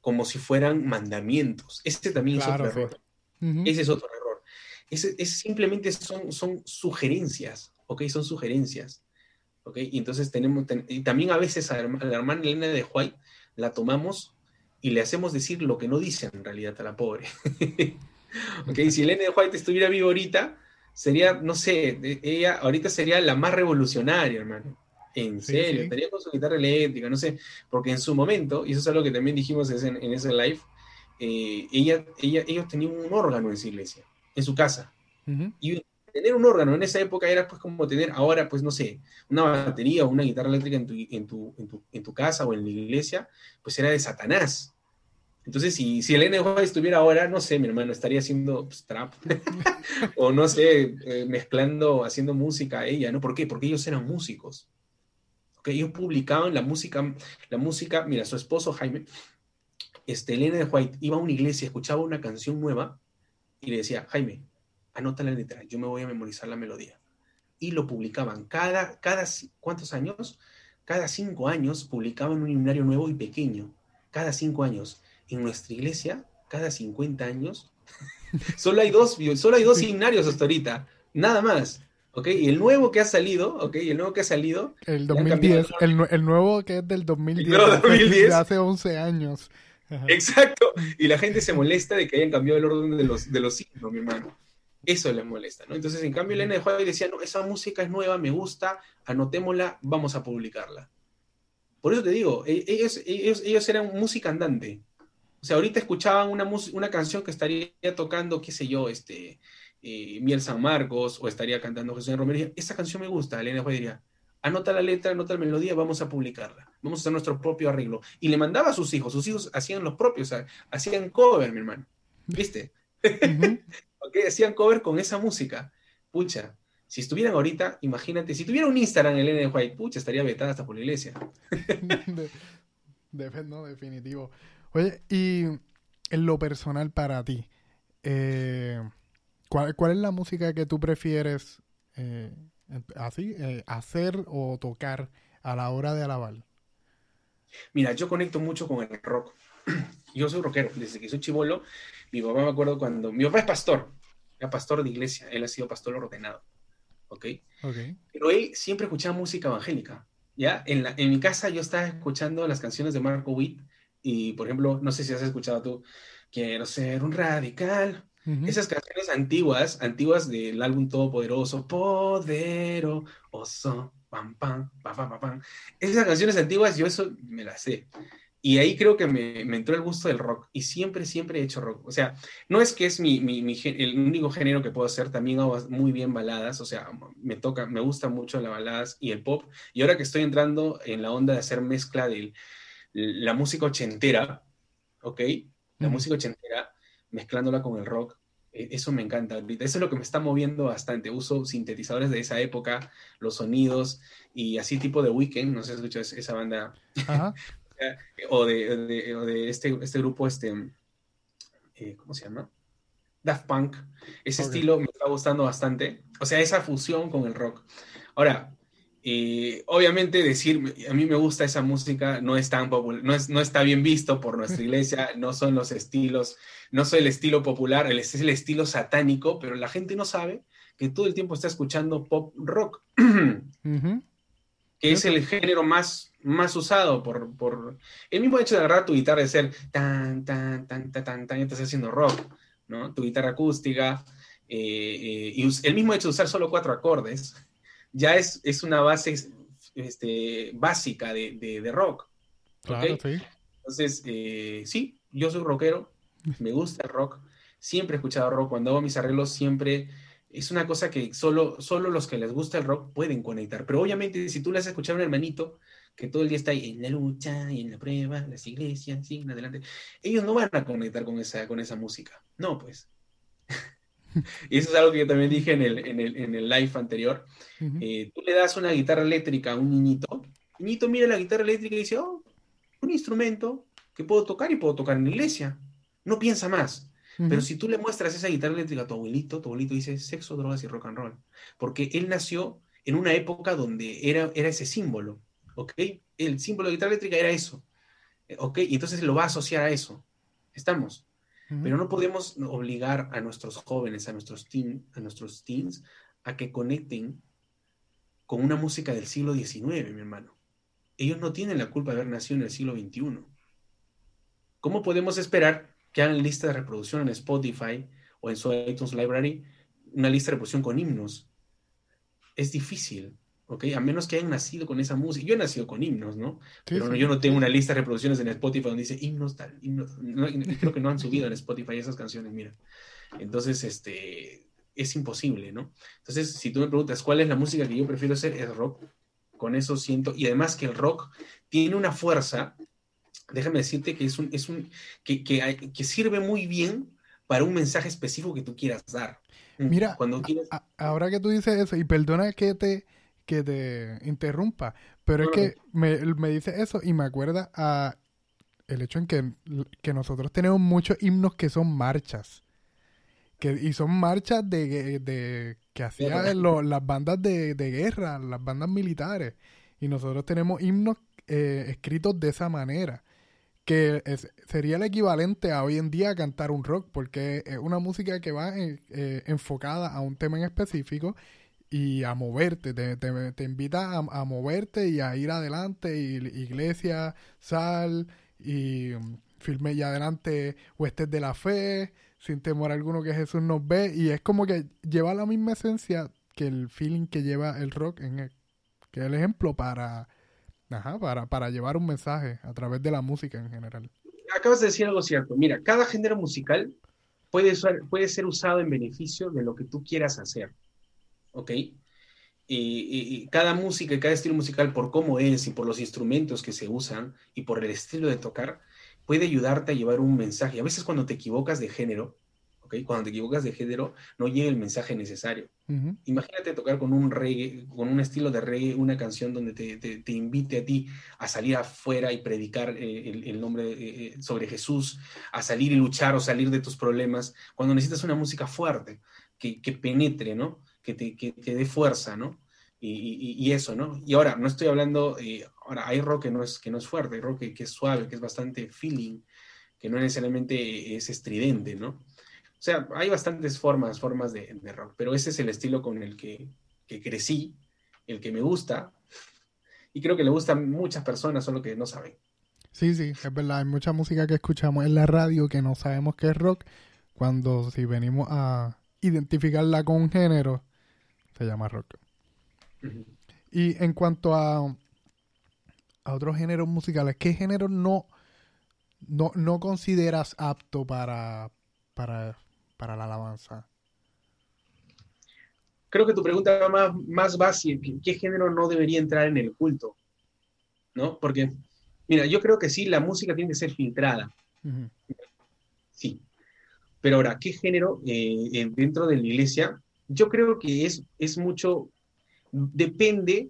como si fueran mandamientos. Este también es otro error. Ese es otro error. Ese, es, simplemente son, son sugerencias, ¿ok? Son sugerencias. Y entonces tenemos, y también a veces a la hermana Elena de White la tomamos y le hacemos decir lo que no dice en realidad a la pobre. ¿ok? Si Elena de White estuviera viva ahorita, sería, no sé, ella ahorita sería la más revolucionaria, hermano. En serio, estaría con su guitarra eléctrica, no sé, porque en su momento, y eso es algo que también dijimos en, ese live, eh, ella, ella, ellos tenían un órgano en su iglesia, en su casa. Y tener un órgano en esa época era pues como tener ahora, pues no sé, una batería o una guitarra eléctrica en tu, en tu, en tu, en tu casa o en la iglesia, pues era de Satanás. Entonces, si, si el NJ estuviera ahora, no sé, mi hermano, estaría haciendo pues, trap. o no sé, eh, mezclando, haciendo música a ella, ¿no? ¿Por qué? Porque ellos eran músicos. Okay, ellos publicaban la música, la música, mira, su esposo Jaime, este, Elena de White, iba a una iglesia, escuchaba una canción nueva y le decía, Jaime, anota la letra, yo me voy a memorizar la melodía. Y lo publicaban cada, cada, ¿cuántos años? Cada cinco años publicaban un himnario nuevo y pequeño. Cada cinco años. En nuestra iglesia, cada 50 años, solo hay dos, solo hay dos himnarios hasta ahorita, nada más. ¿ok? Y el nuevo que ha salido, ¿ok? el nuevo que ha salido... El 2010, el, nuevo que es del 2010, hace 11 años. Exacto, y la gente se molesta de que hayan cambiado el orden de los, de los himnos, mi hermano. Eso les molesta, ¿no? Entonces, en cambio, Elena de Juárez decía, no, esa música es nueva, me gusta, anotémosla, vamos a publicarla. Por eso te digo, e-, ellos, ellos, ellos eran música andante. O sea, ahorita escuchaban una, una canción que estaría tocando, qué sé yo, este, eh, Miel San Marcos, o estaría cantando José Romero. Esa canción me gusta, Elena de Juárez diría, anota la letra, anota la melodía, vamos a publicarla. Vamos a hacer nuestro propio arreglo. Y le mandaba a sus hijos, sus hijos hacían los propios, hacían cover, mi hermano. ¿Viste? Hacían cover con esa música. Pucha, si estuvieran ahorita, imagínate, si tuviera un Instagram en Elena White, pucha, estaría vetada hasta por la iglesia. de, no, definitivo. Oye, y en lo personal para ti, eh, ¿cuál, es la música que tú prefieres eh, así, eh, hacer o tocar a la hora de alabar? Mira, yo conecto mucho con el rock. Yo soy rockero, desde que soy chivolo, mi papá me acuerdo cuando, mi papá es pastor, era pastor de iglesia, él ha sido pastor ordenado, ¿ok? okay. Pero él siempre escuchaba música evangélica, ¿ya? En, la, en mi casa yo estaba escuchando las canciones de Marco Witt y, por ejemplo, no sé si has escuchado tú, Quiero ser un radical. Esas canciones antiguas, antiguas del álbum Todopoderoso, Poderoso, pam, pam, pam, pam, pam. Esas canciones antiguas, yo eso me las sé. Y ahí creo que me, entró el gusto del rock. Y siempre, siempre he hecho rock. O sea, no es que es mi, el único género que puedo hacer. También hago muy bien baladas. O sea, me toca, me gusta mucho las baladas y el pop. Y ahora que estoy entrando en la onda de hacer mezcla de la música ochentera, ¿ok? La música ochentera, mezclándola con el rock. E, eso me encanta Eso es lo que me está moviendo bastante. Uso sintetizadores de esa época, los sonidos y así tipo de Weekend. No sé si has escuchado esa banda. Ajá. o de, este, este grupo, este, eh, ¿cómo se llama? Daft Punk. Ese estilo me está gustando bastante. O sea, esa fusión con el rock. Ahora, eh, obviamente decir, a mí me gusta esa música, no es tan popular, no, es, no está bien visto por nuestra iglesia, no son los estilos, no soy el estilo popular, es el estilo satánico, pero la gente no sabe que todo el tiempo está escuchando pop rock, que es el género más más usado por, por, el mismo hecho de agarrar tu guitarra y ser tan, tan, tan, tan, tan, tan, y estás haciendo rock, ¿no? Tu guitarra acústica, eh, eh, y el mismo hecho de usar solo cuatro acordes, ya es, es una base este, básica de, de, rock. Claro, sí. Entonces, eh, sí, yo soy rockero, me gusta el rock, siempre he escuchado rock, cuando hago mis arreglos siempre es una cosa que solo, solo los que les gusta el rock pueden conectar. Pero obviamente, si tú le has escuchado a un hermanito que todo el día está ahí en la lucha y en la prueba, las iglesias, sí, adelante, ellos no van a conectar con esa, con esa música. No, pues. y eso es algo que yo también dije en el, en el, en el live anterior. Eh, tú le das una guitarra eléctrica a un niñito, el niñito mira la guitarra eléctrica y dice, oh, un instrumento que puedo tocar y puedo tocar en la iglesia. No piensa más. Pero si tú le muestras esa guitarra eléctrica a tu abuelito, tu abuelito dice sexo, drogas y rock and roll. Porque él nació en una época donde era, era ese símbolo. ¿ok? El símbolo de guitarra eléctrica era eso, ¿ok? Y entonces lo va a asociar a eso. Estamos. Pero no podemos obligar a nuestros jóvenes, a nuestros, teen, a nuestros teens, a que conecten con una música del siglo XIX, mi hermano. Ellos no tienen la culpa de haber nacido en el siglo XXI. ¿Cómo podemos esperar que hagan lista de reproducción en Spotify o en su iTunes Library una lista de reproducción con himnos? Es difícil. ¿ok? A menos que hayan nacido con esa música. Yo he nacido con himnos, ¿no? Pero yo no tengo una lista de reproducciones en Spotify donde dice himnos tal, himnos. creo que no han subido en Spotify esas canciones, mira. Entonces, este, es imposible, ¿no? Entonces, si tú me preguntas cuál es la música que yo prefiero hacer, es rock. Con eso siento, y además que el rock tiene una fuerza, déjame decirte que es un, es un, que, que, que sirve muy bien para un mensaje específico que tú quieras dar. Mira, cuando quieres... ahora que tú dices eso, y perdona que te, que te interrumpa, pero es que me, me, dice eso y me acuerda a el hecho en que, que nosotros tenemos muchos himnos que son marchas. Que, y son marchas de, de que hacían las bandas de, guerra, las bandas militares. Y nosotros tenemos himnos eh, escritos de esa manera. Que sería el equivalente a hoy en día cantar un rock, porque es una música que va eh, eh, enfocada a un tema en específico y a moverte, te, te, invita a, moverte y a ir adelante, y iglesia, sal, y um, firme y adelante huestes de la fe, sin temor alguno que Jesús nos ve, y es como que lleva la misma esencia que el feeling que lleva el rock, en el, que es el ejemplo para, ajá, para, para llevar un mensaje a través de la música en general. Acabas de decir algo cierto, mira, cada género musical puede, puede ser usado en beneficio de lo que tú quieras hacer. ¿ok? Y, cada música y cada estilo musical, por cómo es y por los instrumentos que se usan y por el estilo de tocar, puede ayudarte a llevar un mensaje. A veces cuando te equivocas de género, ¿ok? Cuando te equivocas de género, no llega el mensaje necesario. Imagínate tocar con un reggae, con un estilo de reggae, una canción donde te, invite a ti a salir afuera y predicar eh, el, nombre eh, eh, sobre Jesús, a salir y luchar o salir de tus problemas, cuando necesitas una música fuerte, que, que penetre, ¿no? que te que, dé fuerza, ¿no? Y, y, eso, ¿no? Y ahora, no estoy hablando, eh, ahora hay rock que no es, que no es fuerte, hay rock que, es suave, que es bastante feeling, que no necesariamente es estridente, ¿no? O sea, hay bastantes formas, formas de, de rock, pero ese es el estilo con el que, que, crecí, el que me gusta, y creo que le gusta a muchas personas, solo que no saben. Sí, sí, es verdad, hay mucha música que escuchamos en la radio que no sabemos qué es rock, cuando si venimos a identificarla con un género, se llama rock. Y en cuanto a, a otros géneros musicales, ¿qué géneros no, no, no consideras apto para, para, para la alabanza? Creo que tu pregunta va más, más básica, ¿qué género no debería entrar en el culto? ¿No? Porque, mira, yo creo que sí, la música tiene que ser filtrada. Sí. Pero ahora, ¿qué género eh, dentro de la iglesia? Yo creo que es, es mucho, depende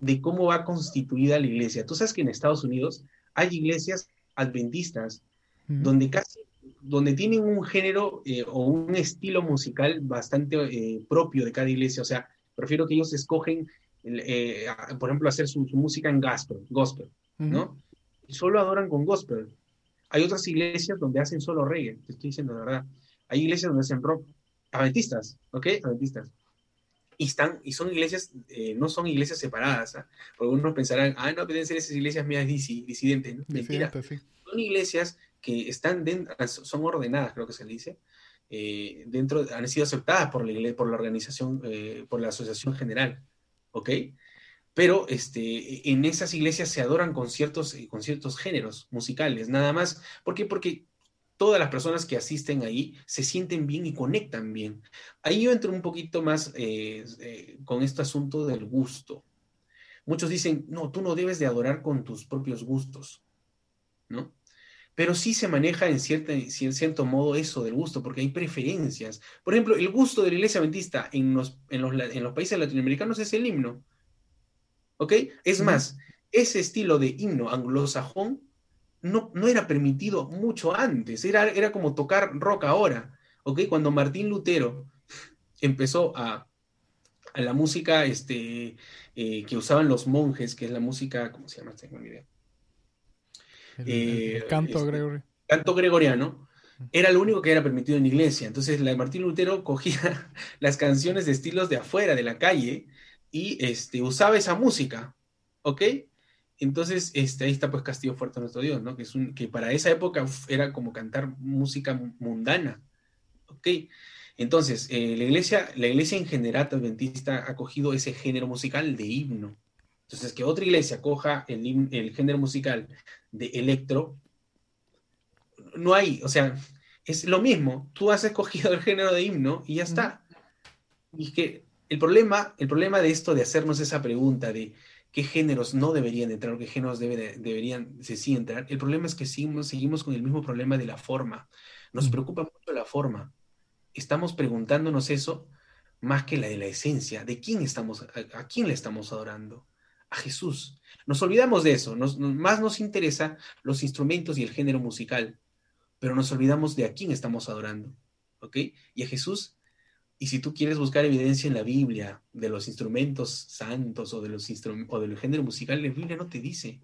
de cómo va constituida la iglesia. Tú sabes que en Estados Unidos hay iglesias adventistas donde casi donde tienen un género eh, o un estilo musical bastante eh, propio de cada iglesia. O sea, prefiero que ellos escogen, eh, por ejemplo, hacer su, música en gospel, gospel ¿no? Y solo adoran con gospel. Hay otras iglesias donde hacen solo reggae, te estoy diciendo la verdad. Hay iglesias donde hacen rock, adventistas, ¿ok? Adventistas. Y, están, y son iglesias, no son iglesias separadas. ¿ah? Porque unos pensarán, ah, no, pueden ser esas iglesias mías disidentes. ¿no? Mentira. Son iglesias que están dentro, son ordenadas, creo que se dice, eh, dentro, han sido aceptadas por la, por la organización, eh, por la asociación general, ¿ok? Pero este, en esas iglesias se adoran con ciertos, con ciertos géneros musicales, nada más. ¿Por qué? Porque todas las personas que asisten ahí se sienten bien y conectan bien. Ahí yo entro un poquito más eh, con este asunto del gusto. Muchos dicen, no, tú no debes de adorar con tus propios gustos, ¿no? Pero sí se maneja en, cierta, en cierto modo eso del gusto, porque hay preferencias. Por ejemplo, el gusto de la iglesia adventista en los, en los, países latinoamericanos es el himno. ¿Ok? Es más, ese estilo de himno anglosajón no, no era permitido mucho antes, era, era como tocar rock ahora. ¿Ok? Cuando Martín Lutero empezó a, a la música este, eh, que usaban los monjes, que es la música, ¿cómo se llama? Tengo ni idea el, eh, canto, este, canto gregoriano era lo único que era permitido en la iglesia. Entonces, la Martín Lutero cogía las canciones de estilos de afuera, de la calle, y este, usaba esa música, ¿ok? Entonces, este, ahí está pues Castillo Fuerte Nuestro Dios, ¿no? Que, es un, que para esa época era como cantar música mundana, ¿ok? Entonces, eh, la, iglesia, la iglesia en general adventista ha cogido ese género musical de himno. Entonces, que otra iglesia coja el, el género musical de electro, no hay, o sea, es lo mismo. Tú has escogido el género de himno y ya está. Y que el problema, el problema de esto, de hacernos esa pregunta de qué géneros no deberían entrar o qué géneros deberían sí entrar, el problema es que seguimos, seguimos con el mismo problema de la forma. Nos preocupa mucho la forma. Estamos preguntándonos eso más que la de la esencia, de quién estamos, a quién le estamos adorando a Jesús. Nos olvidamos de eso, más nos interesa los instrumentos y el género musical, pero nos olvidamos de a quién estamos adorando, ¿ok? Y a Jesús. Y si tú quieres buscar evidencia en la Biblia de los instrumentos santos o, de los o del género musical, la Biblia no te dice.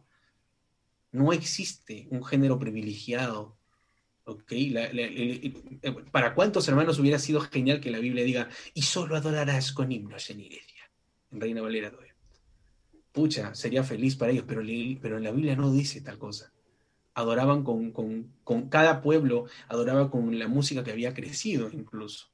No existe un género privilegiado. ¿ok? para cuántos hermanos hubiera sido genial que la Biblia diga, y solo adorarás con himnos en iglesia, en Reina Valera 2 pucha, sería feliz para ellos, pero, pero en la Biblia no dice tal cosa. Adoraban con, con, cada pueblo, adoraba con la música que había crecido incluso.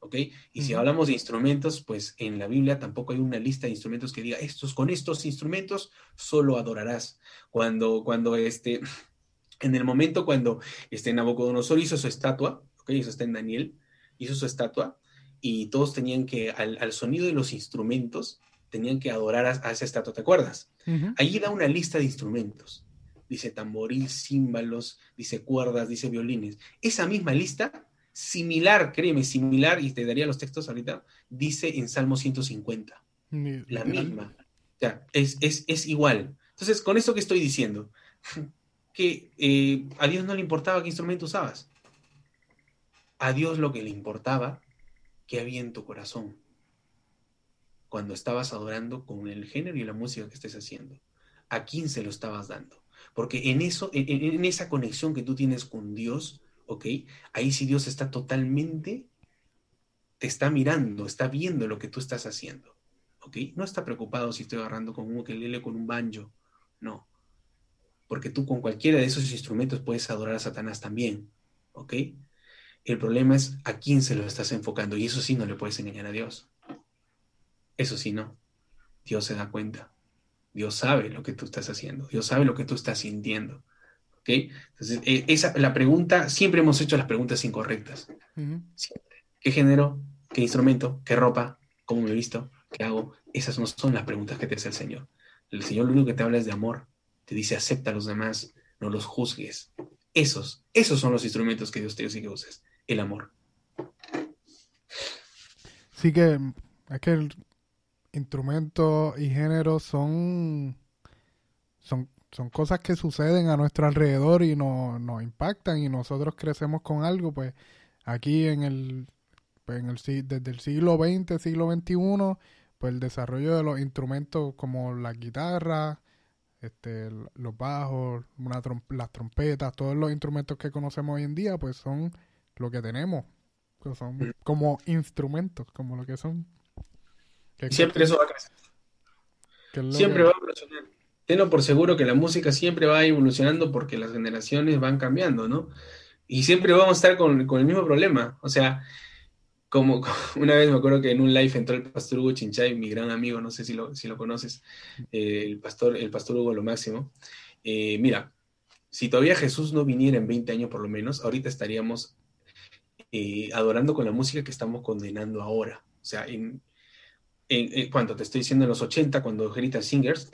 ¿Ok? Y si hablamos de instrumentos, pues en la Biblia tampoco hay una lista de instrumentos que diga, estos, con estos instrumentos solo adorarás. Cuando, cuando este, en el momento cuando este Nabucodonosor hizo su estatua, ¿ok? Eso está en Daniel, hizo su estatua, y todos tenían que, al, al sonido de los instrumentos, tenían que adorar a, esa estatua, ¿te acuerdas? Allí da una lista de instrumentos. Dice tamboril, címbalos, dice cuerdas, dice violines. Esa misma lista, similar, créeme, similar, y te daría los textos ahorita, dice en Salmo 150. La misma. O sea, es, es, igual. Entonces, con esto que estoy diciendo, que eh, a Dios no le importaba qué instrumento usabas. A Dios lo que le importaba, que había en tu corazón cuando estabas adorando con el género y la música que estés haciendo? ¿A quién se lo estabas dando? Porque en eso, en, esa conexión que tú tienes con Dios, ¿ok? Ahí sí Dios está totalmente, te está mirando, está viendo lo que tú estás haciendo, ¿ok? No está preocupado si estoy agarrando con un ukelele, con un banjo, no. Porque tú con cualquiera de esos instrumentos puedes adorar a Satanás también, ¿ok? El problema es a quién se lo estás enfocando y eso sí no le puedes engañar a Dios. Eso sí, no. Dios se da cuenta. Dios sabe lo que tú estás haciendo. Dios sabe lo que tú estás sintiendo. Entonces, eh, esa, la pregunta, siempre hemos hecho las preguntas incorrectas. ¿Qué género? ¿Qué instrumento? ¿Qué ropa? ¿Cómo me he visto? ¿Qué hago? Esas no son las preguntas que te hace el Señor. El Señor lo único que te habla es de amor. Te dice, acepta a los demás, no los juzgues. Esos, esos son los instrumentos que Dios te dice que uses. El amor. Sí que es que el instrumento y género son, son, son cosas que suceden a nuestro alrededor y nos, nos impactan y nosotros crecemos con algo, pues aquí en el, pues en el desde el siglo XX, siglo XXI, pues el desarrollo de los instrumentos como la guitarra, este, los bajos, una las trompetas, todos los instrumentos que conocemos hoy en día, pues son lo que tenemos, pues son como instrumentos, como lo que son. Siempre eso va a crecer. Siempre va a evolucionar. Tengo por seguro que la música siempre va evolucionando porque las generaciones van cambiando, ¿no? Y siempre vamos a estar con, con el mismo problema. O sea, como, una vez me acuerdo que en un live entró el pastor Hugo Chinchay, mi gran amigo, no sé si lo, si lo conoces, eh, el, pastor, el pastor Hugo lo máximo. Eh, mira, si todavía Jesús no viniera en 20 años por lo menos, ahorita estaríamos eh, adorando con la música que estamos condenando ahora. O sea, en, cuando te estoy diciendo en los 80, cuando Grita Singers,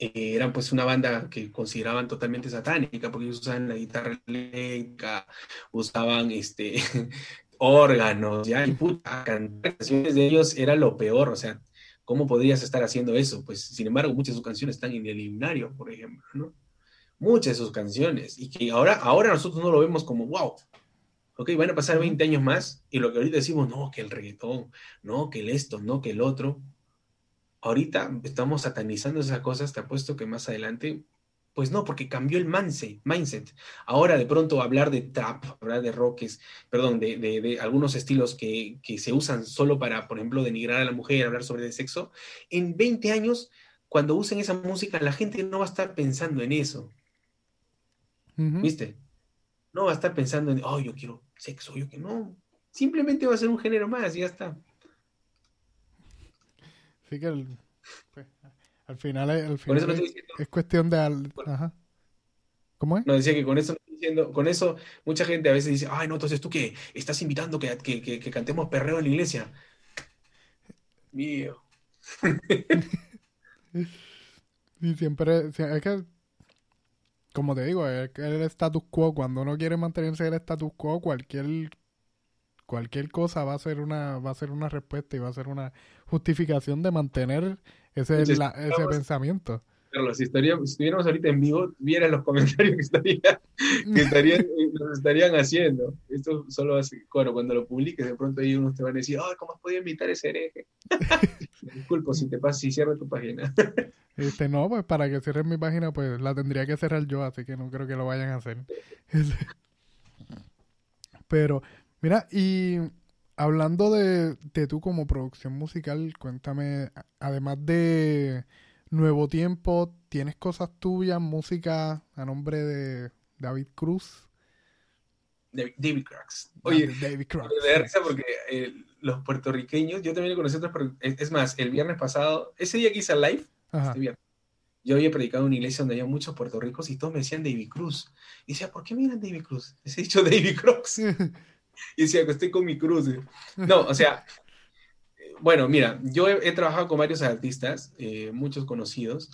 eran pues una banda que consideraban totalmente satánica, porque ellos usaban la guitarra eléctrica, usaban este, órganos, ya, y puta, cantar canciones de ellos era lo peor, o sea, ¿cómo podrías estar haciendo eso? Pues, sin embargo, muchas de sus canciones están en el himnario, por ejemplo, ¿no? Muchas de sus canciones, y que ahora, ahora nosotros no lo vemos como, wow, ok, van a pasar 20 años más, y lo que ahorita decimos, no, que el reggaetón, no, que el esto, no, que el otro, ahorita estamos satanizando esas cosas, te apuesto que más adelante pues no, porque cambió el mindset. Ahora de pronto hablar de trap, hablar de rockes, perdón, de, algunos estilos que, se usan solo para, por ejemplo, denigrar a la mujer, hablar sobre el sexo, en 20 años, cuando usen esa música, la gente no va a estar pensando en eso. ¿Viste? No va a estar pensando en, oh, yo quiero sexo, yo que no. Simplemente va a ser un género más y ya está. Sí que pues, al final, es, cuestión de... Ajá. ¿Cómo es? No, decía que con eso, diciendo, con eso mucha gente a veces dice, ay, no, entonces tú qué, estás invitando que, que, cantemos perreo en la iglesia. Mío. y siempre, que, como te digo, es el status quo, cuando uno quiere mantenerse en el status quo, cualquier cualquier cosa va a ser una va a ser una respuesta y va a ser una justificación de mantener ese, ese pensamiento. Carlos, si, estaríamos, si estuviéramos ahorita en vivo, vieran los comentarios que, estaría, que estarían, nos estarían haciendo. Esto solo hace, bueno, cuando lo publiques, de pronto ahí unos te van a decir, ay, ¿cómo has podido invitar ese hereje? Disculpo si te pasa, si cierra tu página. este, no, pues para que cierres mi página, pues la tendría que cerrar yo, así que no creo que lo vayan a hacer. Pero, mira, y hablando de, de tú como producción musical, cuéntame, además de Nuevo Tiempo, ¿tienes cosas tuyas, música a nombre de David Cruz? David, Cruz. Oye, David Cruz. Me da risa porque eh, los puertorriqueños, yo también conocí otros, es más, el viernes pasado, ese día que hice el live, este yo había predicado en una iglesia donde había muchos puertorricos y todos me decían David Cruz. Y decía, ¿por qué miran David Cruz? Les he dicho David Cruz. y decía que estoy con mi cruz. No, o sea, bueno, mira, yo he, trabajado con varios artistas, eh, muchos conocidos.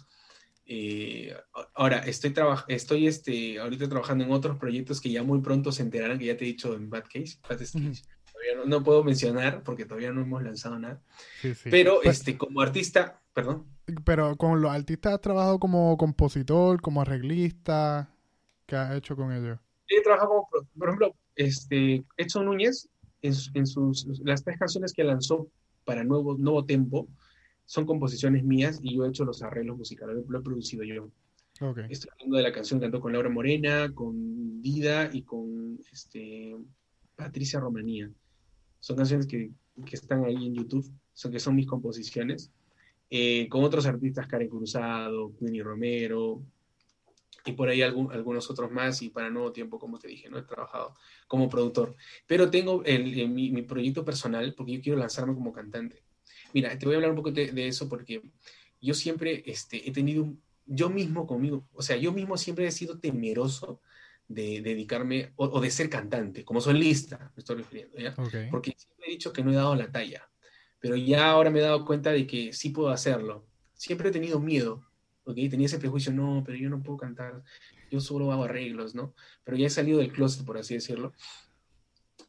Eh, ahora, estoy, estoy este, ahorita trabajando en otros proyectos que ya muy pronto se enterarán, que ya te he dicho en Bad Case. Todavía no, puedo mencionar porque todavía no hemos lanzado nada. Pero pues este, como artista, perdón. Pero con los artistas has trabajado como compositor, como arreglista, ¿qué has hecho con ellos? He trabajado como, por ejemplo, este, Edson Núñez, en, sus, las tres canciones que lanzó para Nuevo, Nuevo Tempo, son composiciones mías y yo he hecho los arreglos musicales, lo he producido yo. Estoy hablando de la canción que cantó con Laura Morena, con Dida y con este, Patricia Romanía. Son canciones que, que están ahí en YouTube, son, que son mis composiciones. Eh, con otros artistas, Karen Cruzado, Queenie Romero, y por ahí algunos otros más y para nuevo tiempo, como te dije, no he trabajado como productor. Pero tengo el, mi, proyecto personal porque yo quiero lanzarme como cantante. Mira, te voy a hablar un poco de, eso porque yo siempre este, he tenido yo mismo conmigo, o sea, yo mismo siempre he sido temeroso de, dedicarme o, de ser cantante, como solista, me estoy refiriendo, ¿ya? Porque siempre he dicho que no he dado la talla, pero ya ahora me he dado cuenta de que sí puedo hacerlo. Siempre he tenido miedo, ¿ok? Tenía ese prejuicio, no, pero yo no puedo cantar, yo solo hago arreglos, ¿no? Pero ya he salido del closet, por así decirlo,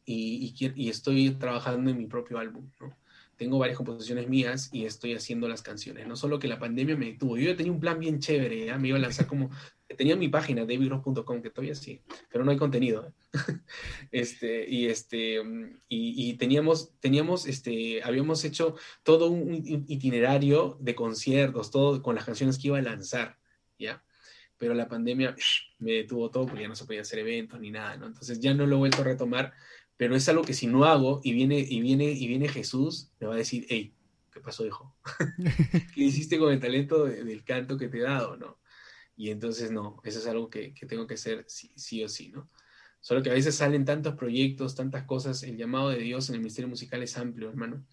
y, y, y estoy trabajando en mi propio álbum, ¿no? tengo varias composiciones mías y estoy haciendo las canciones. No solo que la pandemia me detuvo, yo ya tenía un plan bien chévere, ¿ya? me iba a lanzar como, tenía mi página, davidross.com, que todavía sí, pero no hay contenido. este, y este, y, teníamos, teníamos, este, habíamos hecho todo un itinerario de conciertos, todo con las canciones que iba a lanzar, ¿ya? Pero la pandemia me detuvo todo porque ya no se podía hacer eventos ni nada, ¿no? Entonces ya no lo he vuelto a retomar pero es algo que si no hago y viene, y viene, y viene Jesús, me va a decir, hey, ¿qué pasó, hijo? ¿Qué hiciste con el talento del canto que te he dado, no? Y entonces, no, eso es algo que, tengo que hacer sí, o sí, ¿no? Solo que a veces salen tantos proyectos, tantas cosas, el llamado de Dios en el misterio musical es amplio, hermano.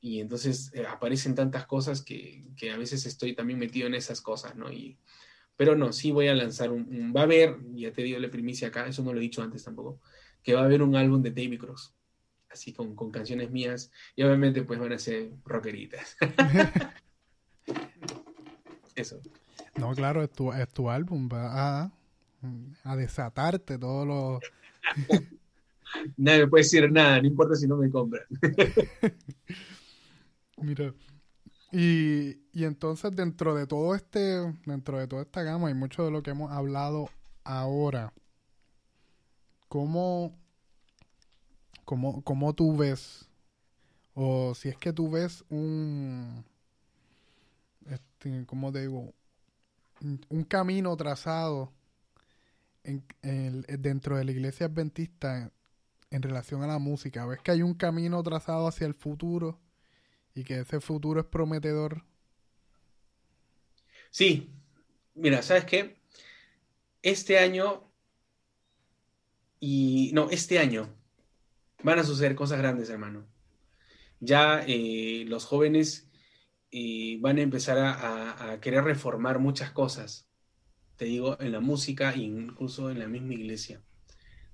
Y entonces eh, aparecen tantas cosas que, a veces estoy también metido en esas cosas, ¿no? Y, pero no, sí voy a lanzar un, va a haber, ya te digo la primicia acá, eso no lo he dicho antes tampoco, que va a haber un álbum de David Cross, así con, canciones mías, y obviamente pues van a ser rockeritas. Eso. No, claro, es tu, es tu álbum, va a, a desatarte todo lo... Nadie me puede decir nada, no importa si no me compran. Mira, y, y, entonces dentro de todo este, dentro de toda esta gama y mucho de lo que hemos hablado ahora, ¿cómo, cómo, tú ves, o si es que tú ves un, este, ¿cómo digo? Un camino trazado en, dentro de la iglesia adventista en, relación a la música. ¿Ves que hay un camino trazado hacia el futuro y que ese futuro es prometedor? Sí, mira, ¿sabes qué? Este año y no, este año van a suceder cosas grandes, hermano. Ya eh, los jóvenes eh, van a empezar a, querer reformar muchas cosas, te digo, en la música e incluso en la misma iglesia.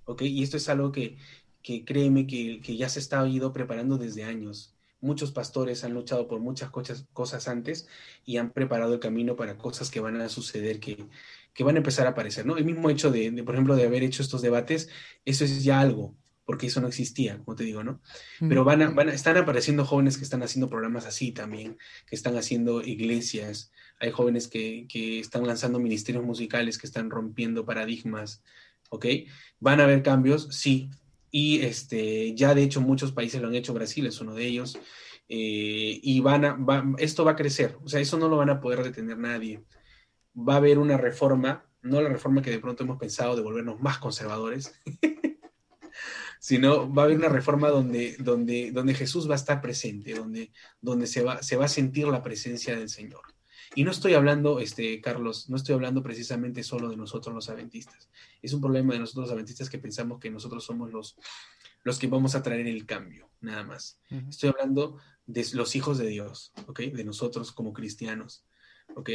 ¿Ok? Y esto es algo que, créeme que, ya se está ido preparando desde años. Muchos pastores han luchado por muchas cosas, cosas antes y han preparado el camino para cosas que van a suceder que, que van a empezar a aparecer, ¿no? El mismo hecho de, por ejemplo, de haber hecho estos debates, eso es ya algo, porque eso no existía, como te digo, ¿no? Pero van a, van a, están apareciendo jóvenes que están haciendo programas así también, que están haciendo iglesias, hay jóvenes que, que están lanzando ministerios musicales, que están rompiendo paradigmas, ¿ok? ¿Van a haber cambios? Sí. Y este, ya de hecho muchos países lo han hecho, Brasil es uno de ellos, eh, y van a, esto va a crecer, o sea, eso no lo van a poder detener nadie va a haber una reforma, no la reforma que de pronto hemos pensado de volvernos más conservadores, sino va a haber una reforma donde, donde, donde Jesús va a estar presente, donde, donde se, va, se va a sentir la presencia del Señor. Y no estoy hablando, este, Carlos, no estoy hablando precisamente solo de nosotros los adventistas. Es un problema de nosotros los adventistas que pensamos que nosotros somos los, los que vamos a traer el cambio, nada más. Estoy hablando de los hijos de Dios, ¿ok? De nosotros como cristianos, ¿ok?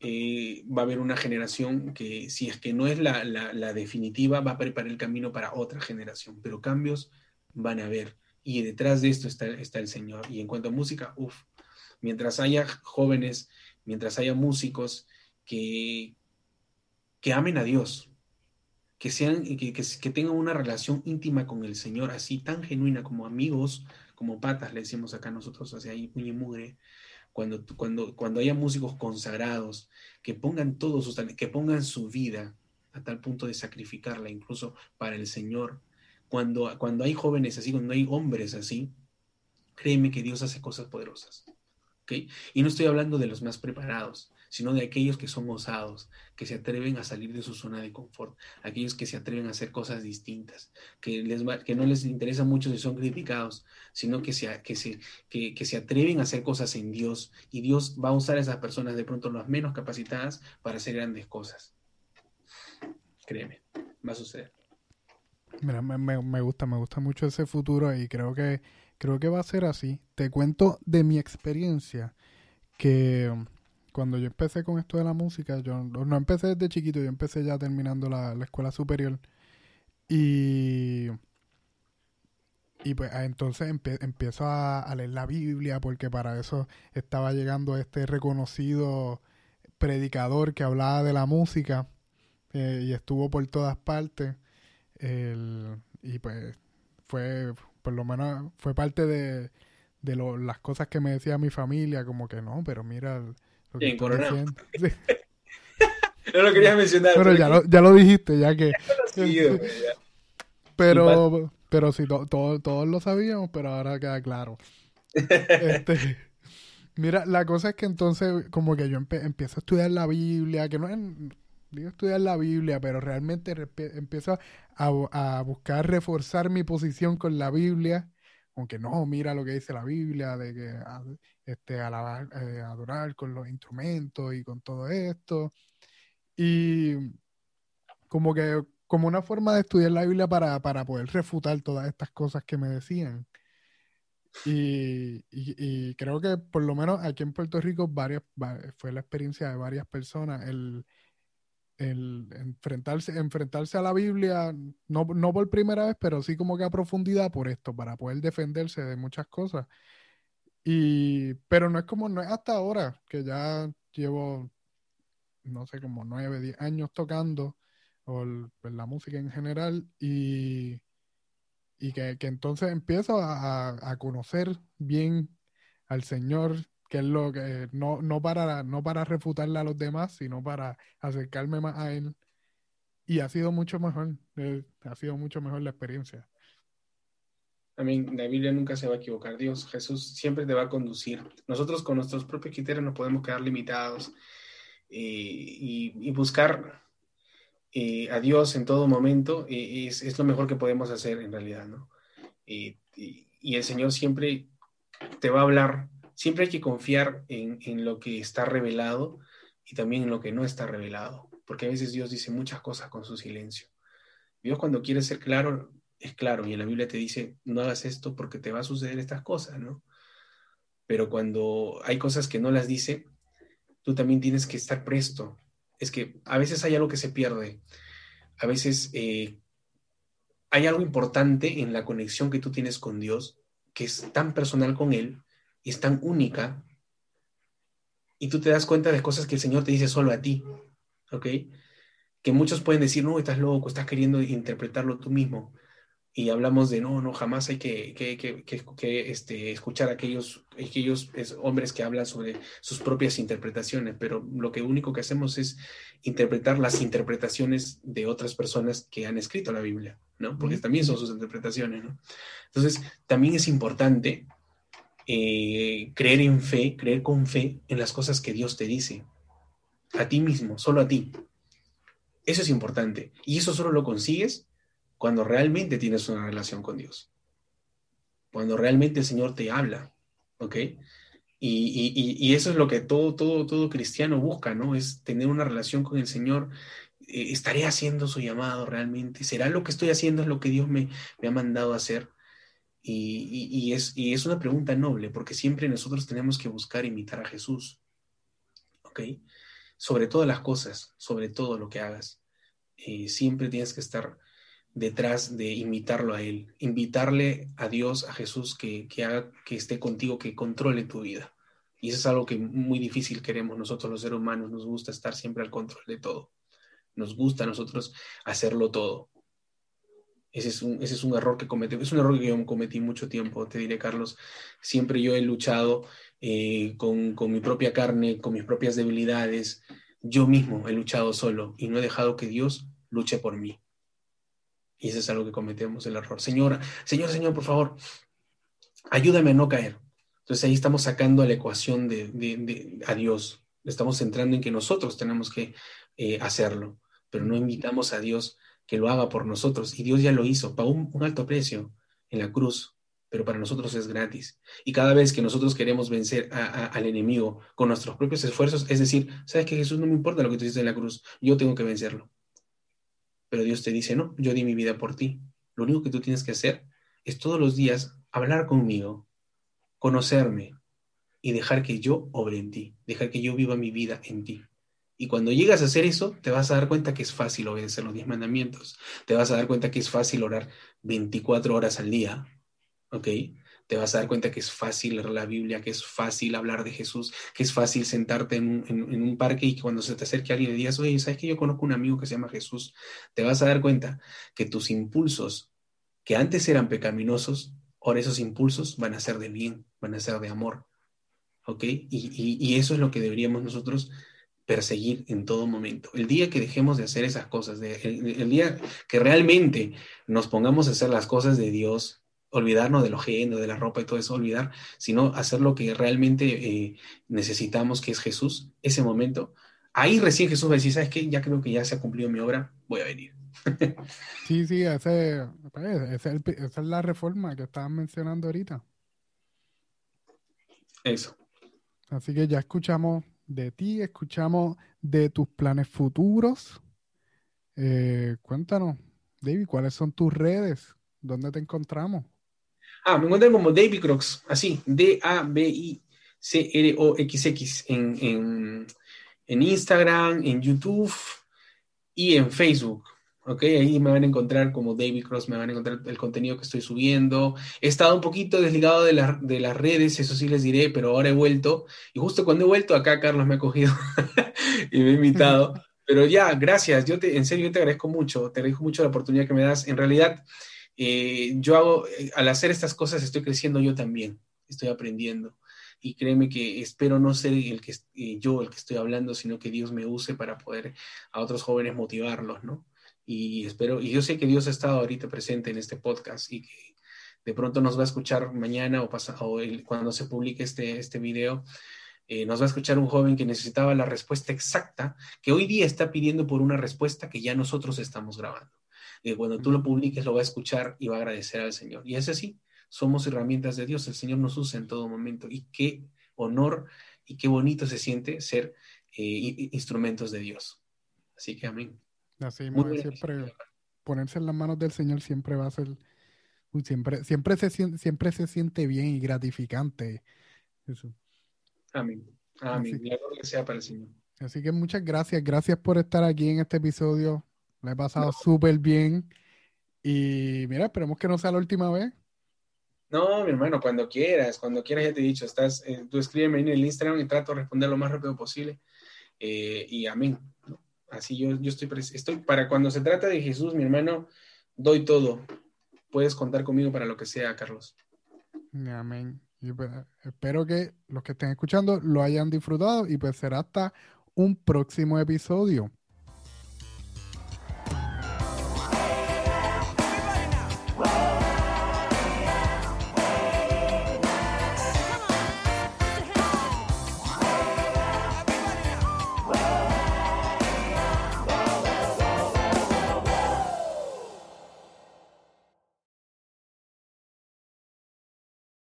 Eh, va a haber una generación que, si es que no es la, definitiva, va a preparar el camino para otra generación, pero cambios van a haber. Y detrás de esto está, está el Señor. Y en cuanto a música, uff, mientras haya jóvenes, mientras haya músicos que, que amen a Dios, que, sean, que, que, tengan una relación íntima con el Señor, así tan genuina como amigos, como patas, le decimos acá nosotros, hacia ahí, puño mugre, cuando, cuando, cuando haya músicos consagrados que pongan todos sus que pongan su vida a tal punto de sacrificarla incluso para el Señor, cuando, cuando hay jóvenes así, cuando hay hombres así, créeme que Dios hace cosas poderosas. ¿okay? Y no estoy hablando de los más preparados, sino de aquellos que son osados, que se atreven a salir de su zona de confort, aquellos que se atreven a hacer cosas distintas, que, les que no les interesa mucho si son criticados, sino que se, que, se, que, se atreven a hacer cosas en Dios y Dios va a usar a esas personas de pronto las menos capacitadas para hacer grandes cosas. Créeme, va a suceder. Mira, me, me, gusta, me gusta mucho ese futuro y creo que, creo que va a ser así. Te cuento de mi experiencia que cuando yo empecé con esto de la música, yo no empecé desde chiquito, yo empecé ya terminando la, escuela superior. Y, y pues ah, entonces empiezo a, leer la Biblia porque para eso estaba llegando este reconocido predicador que hablaba de la música eh, y estuvo por todas partes. y pues fue, por lo menos, fue parte de, de las cosas que me decía mi familia, como que no, pero mira lo que no lo quería mencionar. Pero, ya, lo, ya lo dijiste, ya que... pero, pero sí, todos lo sabíamos, pero ahora queda claro. este, mira, la cosa es que entonces como que yo empiezo a estudiar la Biblia, que no es... Digo estudiar la Biblia, pero realmente empiezo a, a buscar reforzar mi posición con la Biblia aunque no, mira lo que dice la Biblia, de que ah, este, alabar, eh, adorar con los instrumentos y con todo esto. Y como que, como una forma de estudiar la Biblia para, poder refutar todas estas cosas que me decían. Y, y, creo que por lo menos aquí en Puerto Rico varias, fue la experiencia de varias personas el, el enfrentarse, enfrentarse a la Biblia, no, no por primera vez, pero sí como que a profundidad por esto, para poder defenderse de muchas cosas. Y, pero no es como, no es hasta ahora, que ya llevo, no sé, como nueve, diez años tocando, o pues, la música en general, y, y que, entonces empiezo a, a conocer bien al Señor, que es lo que no, no para no para refutarle a los demás, sino para acercarme más a él. Y ha sido mucho mejor, eh, ha sido mucho mejor la experiencia. También la Biblia nunca se va a equivocar. Dios, Jesús siempre te va a conducir. Nosotros con nuestros propios criterios nos podemos quedar limitados eh, y, buscar eh, a Dios en todo momento es, es, lo mejor que podemos hacer en realidad, ¿no? y el Señor siempre te va a hablar siempre hay que confiar en, lo que está revelado y también en lo que no está revelado, porque a veces Dios dice muchas cosas con su silencio. Dios cuando quiere ser claro, es claro, y en la Biblia te dice, no hagas esto porque te va a suceder estas cosas, ¿no? Pero cuando hay cosas que no las dice, tú también tienes que estar presto. Es que a veces hay algo que se pierde, a veces eh, hay algo importante en la conexión que tú tienes con Dios, que es tan personal con Él, es tan única y tú te das cuenta de cosas que el Señor te dice solo a ti, ¿ok? Que muchos pueden decir, no, estás loco, estás queriendo interpretarlo tú mismo. Y hablamos de, no, no, jamás hay que, que, que, que este, escuchar a aquellos, aquellos hombres que hablan sobre sus propias interpretaciones, pero lo que único que hacemos es interpretar las interpretaciones de otras personas que han escrito la Biblia, ¿no? Porque también son sus interpretaciones, ¿no? Entonces, también es importante eh, creer en fe, creer con fe en las cosas que Dios te dice. A ti mismo, solo a ti. Eso es importante. Y eso solo lo consigues cuando realmente tienes una relación con Dios. Cuando realmente el Señor te habla. ¿Ok? Y, eso es lo que todo, todo, todo cristiano busca, ¿no? Es tener una relación con el Señor. Eh, ¿Estaré haciendo su llamado realmente? ¿Será lo que estoy haciendo es lo que Dios me, ha mandado hacer? Y, es, es una pregunta noble, porque siempre nosotros tenemos que buscar imitar a Jesús. ¿Ok? Sobre todas las cosas, sobre todo lo que hagas. Eh, siempre tienes que estar detrás de imitarlo a Él, invitarle a Dios, a Jesús, que, que esté contigo, que controle tu vida. Y eso es algo que muy difícil queremos nosotros los seres humanos, nos gusta estar siempre al control de todo. Nos gusta a nosotros hacerlo todo. Ese es, un, ese es un error que cometí, es un error que yo cometí mucho tiempo, te diré, Carlos. Siempre yo he luchado eh, con, con mi propia carne, con mis propias debilidades. Yo mismo he luchado solo y no he dejado que Dios luche por mí. Y eso es algo que cometemos el error. Señora, Señor, Señor, por favor, ayúdame a no caer. Entonces ahí estamos sacando la ecuación de, de, a Dios. Estamos centrando en que nosotros tenemos que eh, hacerlo, pero no invitamos a Dios que lo haga por nosotros. Y Dios ya lo hizo, pagó un, alto precio en la cruz, pero para nosotros es gratis. Y cada vez que nosotros queremos vencer al enemigo con nuestros propios esfuerzos, es decir, sabes que Jesús no me importa lo que tú hiciste en la cruz, yo tengo que vencerlo. Pero Dios te dice, no, yo di mi vida por ti. Lo único que tú tienes que hacer es todos los días hablar conmigo, conocerme, y dejar que yo obre en ti, dejar que yo viva mi vida en ti. Y cuando llegas a hacer eso, te vas a dar cuenta que es fácil obedecer los diez mandamientos. Te vas a dar cuenta que es fácil orar 24 horas al día. ¿Ok? Te vas a dar cuenta que es fácil leer la Biblia, que es fácil hablar de Jesús, que es fácil sentarte en un, parque y cuando se te acerque alguien y digas, oye, ¿sabes que yo conozco un amigo que se llama Jesús? Te vas a dar cuenta que tus impulsos, que antes eran pecaminosos, ahora esos impulsos van a ser de bien, van a ser de amor. ¿Ok? y eso es lo que deberíamos nosotros perseguir en todo momento. El día que dejemos de hacer esas cosas, el, día que realmente nos pongamos a hacer las cosas de Dios, olvidarnos de lo ajeno, de la ropa y todo eso, olvidar, sino hacer lo que realmente eh, necesitamos, que es Jesús, ese momento, ahí recién Jesús va a decir, ¿sabes qué? Ya creo que ya se ha cumplido mi obra, voy a venir. sí, sí, ese, pues, esa es la reforma que estaban mencionando ahorita. Eso. Así que ya escuchamos de ti, escuchamos de tus planes futuros. Eh, cuéntanos, David, ¿cuáles son tus redes? ¿Dónde te encontramos? Ah, me encuentran como David Crocs, así, D-A-B-I-C-R-O-X-X, en, en, en Instagram, en YouTube y en Facebook. ¿ok? Ahí me van a encontrar como David Cross, me van a encontrar el contenido que estoy subiendo. He estado un poquito desligado de, de las redes, eso sí les diré, pero ahora he vuelto. Y justo cuando he vuelto, acá Carlos me ha cogido y me ha invitado. Pero ya, gracias. Yo te, en serio, yo te agradezco mucho. Te agradezco mucho la oportunidad que me das. En realidad, eh, yo hago, eh, al hacer estas cosas, estoy creciendo yo también. Estoy aprendiendo. Y créeme que espero no ser el que eh, yo el que estoy hablando, sino que Dios me use para poder a otros jóvenes motivarlos, ¿no? y espero, y yo sé que Dios ha estado ahorita presente en este podcast y que de pronto nos va a escuchar mañana o, o cuando se publique este, este video, nos va a escuchar un joven que necesitaba la respuesta exacta, que hoy día está pidiendo por una respuesta que ya nosotros estamos grabando. Cuando tú lo publiques, lo va a escuchar y va a agradecer al Señor. Y es así, somos herramientas de Dios, el Señor nos usa en todo momento. Y qué honor y qué bonito se siente ser eh, instrumentos de Dios. Así que amén. Así siempre ponerse en las manos del Señor siempre va a ser, siempre, siempre se siente, siempre se siente bien y gratificante. Eso. Amén. Amén. sea para el Señor. Así que muchas gracias. Gracias por estar aquí en este episodio. Me he pasado súper bien. Y mira, esperemos que no sea la última vez. No, mi hermano, cuando quieras, cuando quieras, ya te he dicho, estás, eh, tú escríbeme en el Instagram y trato de responder lo más rápido posible. Eh, y amén. Así yo, yo estoy, estoy, para cuando se trata de Jesús, mi hermano, doy todo. Puedes contar conmigo para lo que sea, Carlos. Amén. Y pues, espero que los que estén escuchando lo hayan disfrutado y pues será hasta un próximo episodio.